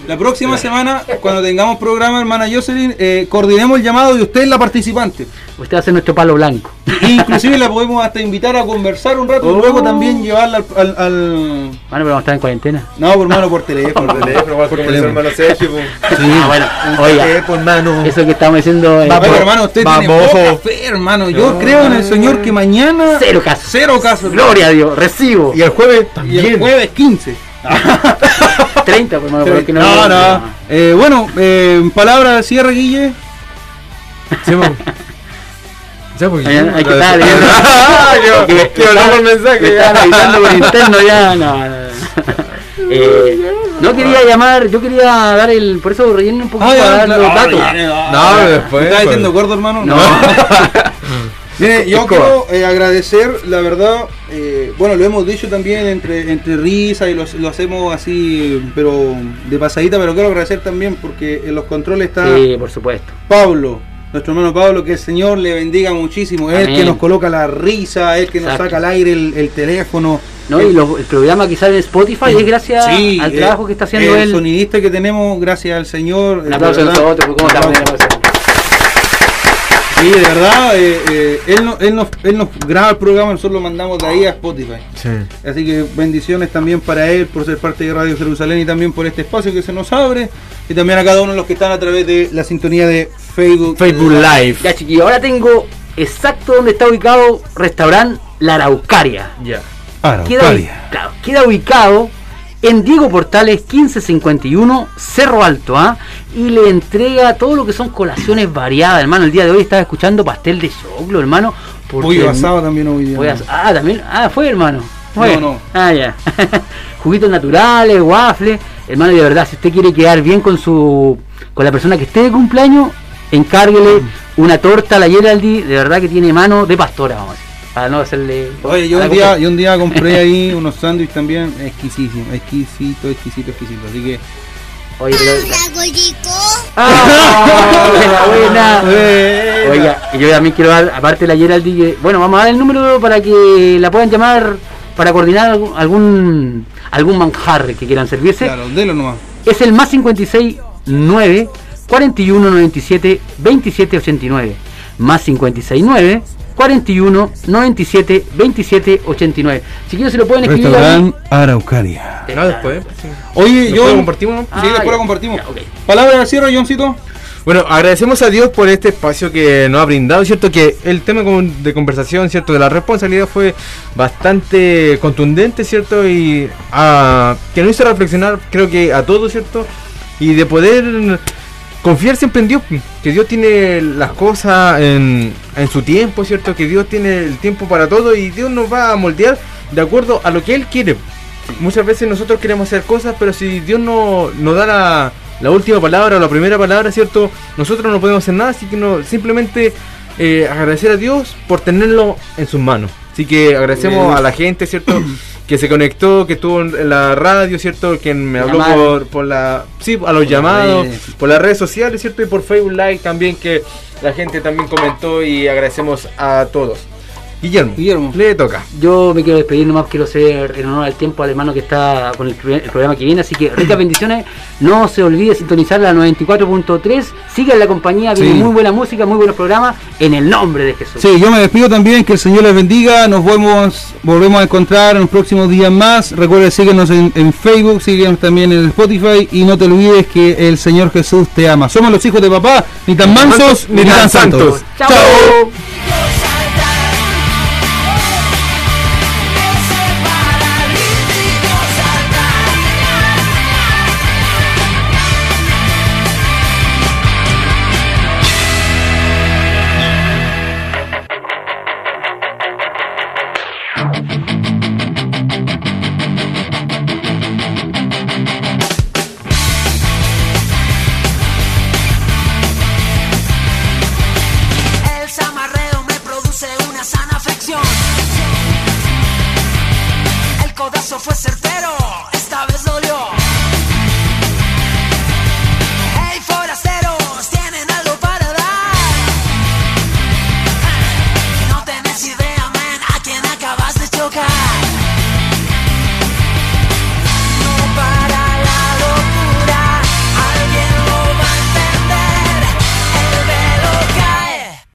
la próxima semana, cuando tengamos programa, hermana Jocelyn, eh, coordinemos el llamado de usted es la participante. Usted hace nuestro palo blanco. E inclusive la podemos hasta invitar a conversar un rato y Oh. luego también llevarla al... al- al- Bueno, pero vamos a estar en cuarentena. No, por mano, por teléfono. Por teléfono, Por teléfono. hermano Sergio, pues. Ah, bueno, oiga, Teléfono, hermano. eso que estamos diciendo... eh, Oiga, hermano, usted tiene Vamos. poca fe, hermano. Yo creo en el Señor que mañana... Cero casos. Cero casos. Gloria a Dios, recibo. Y el jueves Y el también. jueves 15. 30, pues, hermano, porque no... No, no. Eh, bueno, eh, palabra de cierre, Guille. Ya, pues. Hay, hay que estar leyendo. Yo, que- que mandamos el mensaje. Me estaban avisando por interno ya. No, no, no. Eh, no quería llamar, yo quería dar el. Por eso relleno un poquito Ah, ya, para dar claro. los Ah, datos. ya, ya, No, ah, después, ¿Me ¿Estás pues. diciendo gordo, hermano? No. Mire, yo quiero eh, agradecer, la verdad, eh, bueno, lo hemos dicho también entre, entre risa y lo, lo hacemos así, pero de pasadita, pero quiero agradecer también porque en los controles está Sí, por supuesto. Pablo, nuestro hermano Pablo, que el Señor le bendiga muchísimo, es el que nos coloca la risa, es el que nos Exacto. saca al aire el, el teléfono. ¿no? El- Y lo- el programa que sale en Spotify es gracias Sí, al eh, trabajo que está haciendo el él. sonidista que tenemos, gracias al Señor. Un aplauso a nosotros, ¿cómo estamos? Sí, de verdad, eh, eh, él, no- él, nos, él nos graba el programa, nosotros lo mandamos de ahí a Spotify. Sí. Así que bendiciones también para él por ser parte de Radio Jerusalén y también por este espacio que se nos abre. Y también a cada uno de los que están a través de la sintonía de Facebook. Facebook Live. Ya, chiquillos, ahora tengo exacto donde está ubicado restaurante La Araucaria. Ya. Queda, ubi- claro, queda ubicado en Diego Portales 1551 Cerro Alto, ¿ah? Y le entrega todo lo que son colaciones variadas, hermano. El día de hoy estaba escuchando pastel de choclo, hermano. Pollo asado también hoy día. Ah, también. Ah, fue, hermano. Fue. No, no. Ah, ya. Juguitos naturales, waffles. Hermano, de verdad, si usted quiere quedar bien con su con la persona que esté de cumpleaños, encárguele Mm. una torta a la Geraldi, de verdad que tiene mano de pastora, vamos a decir. Para no hacerle. Oye, yo un, día, cosa- yo un día compré ahí unos sándwiches también exquisitos, exquisito, exquisito, exquisito. Así que. Oye, pero. ¡Ah! buena, buena. Oiga, yo también quiero dar, aparte de la Geraldi, que- bueno, vamos a dar el número para que la puedan llamar para coordinar algún algún, algún manjar que quieran servirse. Claro, delo nomás. Es el más 56 9 41 97 27 89. Más 56 9 41 97 27 89. Chiquillos, se lo pueden escribir ahí. Restaurante Araucaria. No, después. sí. Oye, ¿Después yo. lo compartimos, no? Sí, Ah, después ya. lo compartimos. Ya. Palabra de cierre, Johncito. Bueno, agradecemos a Dios por este espacio que nos ha brindado, ¿cierto? Que el tema de conversación, ¿cierto? De la responsabilidad fue bastante contundente, ¿cierto? Y ah, que nos hizo reflexionar, creo que a todos, ¿cierto? Y de poder confiar siempre en Dios, que Dios tiene las cosas en, en su tiempo, ¿cierto? Que Dios tiene el tiempo para todo y Dios nos va a moldear de acuerdo a lo que Él quiere. Muchas veces nosotros queremos hacer cosas, pero si Dios no nos da la, la última palabra o la primera palabra, ¿cierto? Nosotros no podemos hacer nada, así que no, simplemente eh, agradecer a Dios por tenerlo en sus manos. Así que agradecemos a la gente, ¿cierto? que se conectó, que estuvo en la radio, ¿cierto? Quien me habló por, por la... Sí, a los llamados, por las redes sociales, ¿cierto? Y por Facebook Live también, que la gente también comentó y agradecemos a todos. Guillermo, Guillermo. le toca. Yo me quiero despedir nomás, quiero ser en honor al tiempo al hermano que está con el, programa que viene, así que ricas bendiciones, no se olvide sintonizar la 94.3, sigan la compañía, viene Sí. muy buena música, muy buenos programas, en el nombre de Jesús. Sí, yo me despido también, que el Señor les bendiga, nos vemos, volvemos a encontrar en los próximos días más, recuerda síguenos en, en Facebook, síguenos también en Spotify y no te olvides que el Señor Jesús te ama. Somos los hijos de papá, ni tan mansos, ni tan santos. Chao.